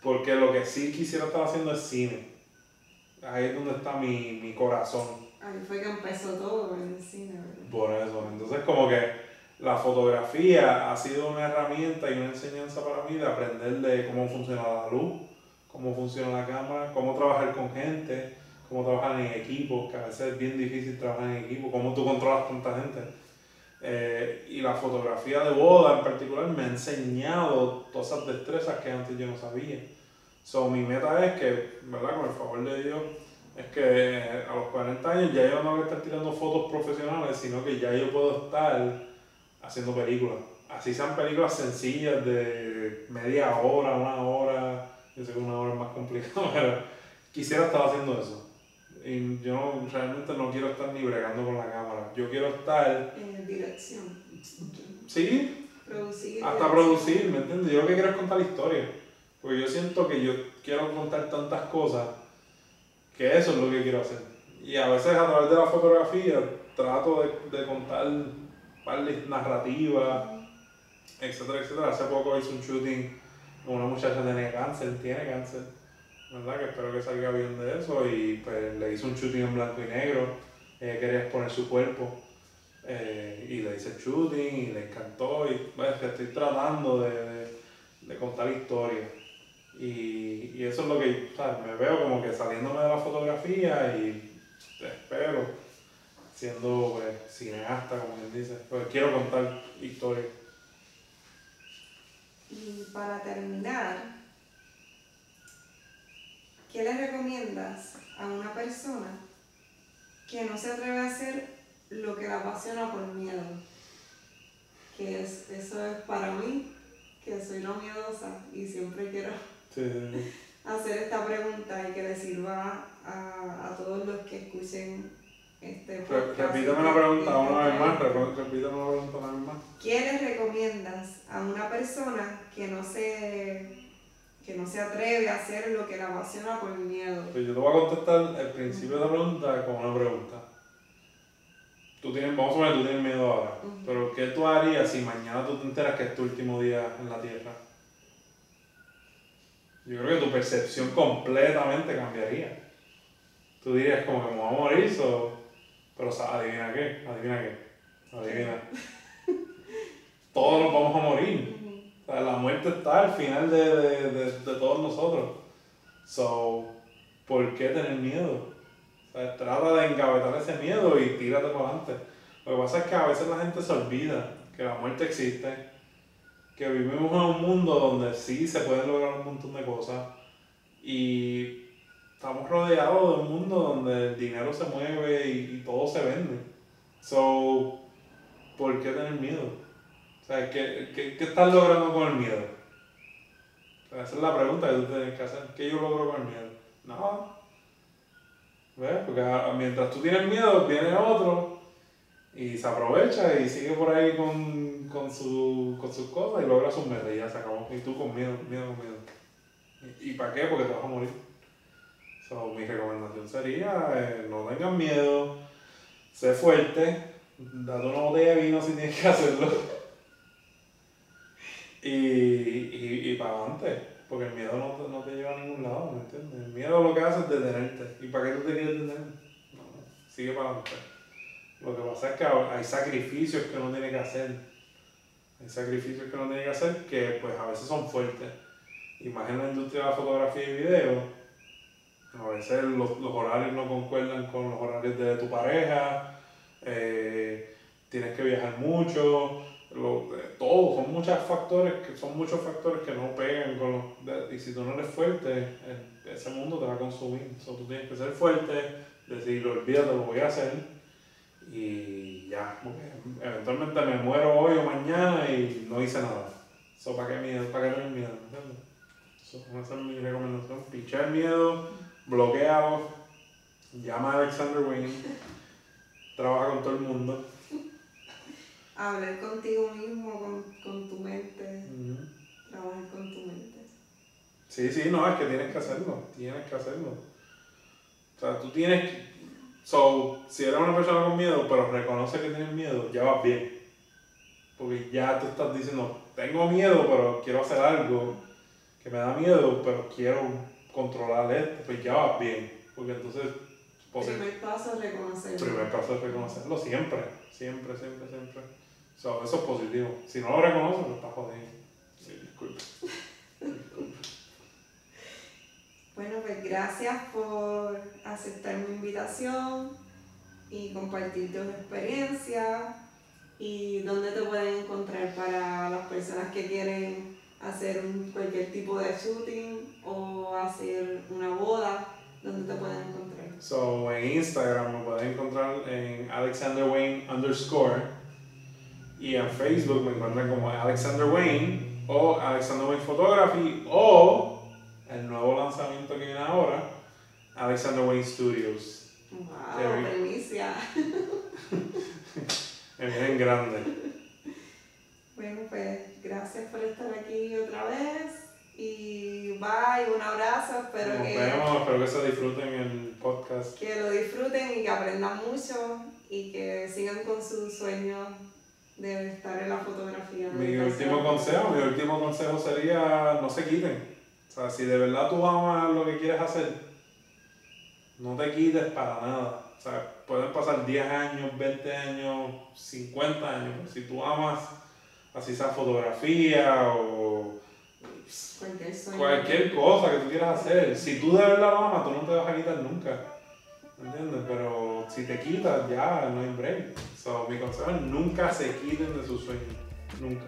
Porque lo que sí quisiera estar haciendo es cine. Ahí es donde está mi, mi corazón. Ahí fue que empezó todo en el cine, ¿verdad? Por eso. Entonces como que la fotografía ha sido una herramienta y una enseñanza para mí de aprender de cómo funciona la luz, cómo funciona la cámara, cómo trabajar con gente, cómo trabajar en equipo, que a veces es bien difícil trabajar en equipo, cómo tú controlas tanta gente. Eh, y la fotografía de boda en particular me ha enseñado todas esas destrezas que antes yo no sabía. So, mi meta es que, ¿verdad? Con el favor de Dios, es que a los 40 años ya yo no voy a estar tirando fotos profesionales, sino que ya yo puedo estar haciendo películas, así sean películas sencillas de media hora, una hora, yo sé que una hora es más complicado, <laughs> pero quisiera estar haciendo eso. Y yo realmente no quiero estar ni bregando con la cámara. Yo quiero estar. En dirección. Sí. Producir. Hasta producir, ¿me entiendes? Yo lo que quiero es contar historia. Porque yo siento que yo quiero contar tantas cosas que eso es lo que quiero hacer. Y a veces a través de la fotografía trato de, de contar par narrativas, etcétera, etcétera. Hace poco hice un shooting con una muchacha que tiene cáncer, tiene cáncer, ¿verdad? Que espero que salga bien de eso. Y pues le hice un shooting en blanco y negro. Ella quería exponer su cuerpo. Eh, y le hice el shooting y le encantó. Y pues, estoy tratando de, de, contar historias. Y, y, eso es lo que, ¿sabes? Me veo como que saliéndome de la fotografía y espero siendo pues, cineasta, como quien dice, pues quiero contar historias. Y para terminar, ¿qué le recomiendas a una persona que no se atreve a hacer lo que la apasiona por miedo? Que es, eso es para mí, que soy no miedosa y siempre quiero <laughs> hacer esta pregunta y que le sirva a, a todos los que escuchen este repítame la pregunta una vez más, repítame la pregunta una vez más. ¿Qué le recomiendas a una persona que no se que no se atreve a hacer lo que la apasiona por miedo? Pues yo te voy a contestar el principio de la pregunta con una pregunta. Tú tienes, vamos a ver, tú tienes miedo ahora, pero ¿qué tú harías si mañana tú te enteras que es tu último día en la Tierra? Yo creo que tu percepción completamente cambiaría. Tú dirías como que me voy a morir, so pero adivina qué, adivina qué, adivina. <laughs> Todos nos vamos a morir. Sea, la muerte está al final de, de, de, de, todos nosotros. So, ¿por qué tener miedo? O sea, trata de engavetar ese miedo y tírate para adelante. Lo que pasa es que a veces la gente se olvida que la muerte existe, que vivimos en un mundo donde sí se pueden lograr un montón de cosas y estamos rodeados de un mundo donde el dinero se mueve y, todo se vende. So, ¿por qué tener miedo? Sea, ¿qué, qué, qué estás logrando con el miedo? esa es la pregunta que tú tienes que hacer. ¿Qué yo logro con el miedo? No. ¿Ves? Porque mientras tú tienes miedo, viene otro y se aprovecha y sigue por ahí con, con, su, con sus cosas y logra sus metas y ya se acabó. Y tú con miedo, miedo, miedo. ¿Y, y para qué? Porque te vas a morir. So, mi recomendación sería, eh, no tengan miedo, sé fuerte, date una botella de vino si tienes que hacerlo. Y, y, y para adelante, porque el miedo no, no, te lleva a ningún lado, ¿me entiendes? El miedo lo que hace es detenerte. ¿Y para qué tú te quieres detener? No, sigue para adelante. Lo que pasa es que hay sacrificios que uno tiene que hacer. Hay sacrificios que uno tiene que hacer que pues a veces son fuertes. Imagina la industria de la fotografía y video a veces los, los, horarios no concuerdan con los horarios de tu pareja, eh, tienes que viajar mucho, lo, eh, todo, son muchos factores que son muchos factores que no pegan con los, y si tú no eres fuerte, ese mundo te va a consumir. So, tú tienes que ser fuerte, decir, olvídate, lo voy a hacer y ya, porque eventualmente me muero hoy o mañana y no hice nada. So, ¿Para qué miedo? ¿Para qué tener miedo? ¿Entiendes? esa es mi recomendación. Pichar miedo bloqueado, llama a Alexander Wayne, trabaja con todo el mundo. Hablar contigo mismo, con, con tu mente, trabajar con tu mente. Sí, sí, no, es que tienes que hacerlo, tienes que hacerlo. O sea, tú tienes que... So, si eres una persona con miedo, pero reconoce que tienes miedo, ya vas bien. Porque ya tú estás diciendo, tengo miedo, pero quiero hacer algo que me da miedo, pero quiero controlar esto, pues ya va bien. Porque entonces. Pues, primer paso es reconocerlo. Primer paso es reconocerlo siempre, siempre, siempre, siempre. Eso es positivo. Si no lo reconoces, pues está jodido. Sí, disculpe. Bueno, pues gracias por aceptar mi invitación y compartir tu experiencia y dónde te pueden encontrar para las personas que quieren hacer cualquier tipo de shooting o hacer una boda, ¿dónde te pueden encontrar? So, en Instagram me pueden encontrar en Alexander Wayne underscore. Y en Facebook me encuentran como Alexander Wayne o Alexander Wayne Photography o el nuevo lanzamiento que viene ahora, Alexander Wayne Studios. Wow, primicia. <laughs> me vienen grande. Bueno, pues gracias por estar aquí otra vez. Y bye, un abrazo, espero Nos que, vemos, espero que se disfruten el podcast. que lo disfruten y que aprendan mucho y que sigan con sus sueños de estar en la fotografía. Mi último consejo, mi último consejo sería no se quiten. O sea, si de verdad tú amas lo que quieres hacer, no te quites para nada. O sea, pueden pasar 10 años, 20 años, 50 años. pero Si tú amas, así sea fotografía o Cualquier cualquier cosa que tú quieras hacer, si tú de verdad lo amas, tú no te vas a quitar nunca. ¿Entiendes? Pero si te quitas, ya no hay break. So, mi consejo es nunca se quiten de sus sueños. Nunca.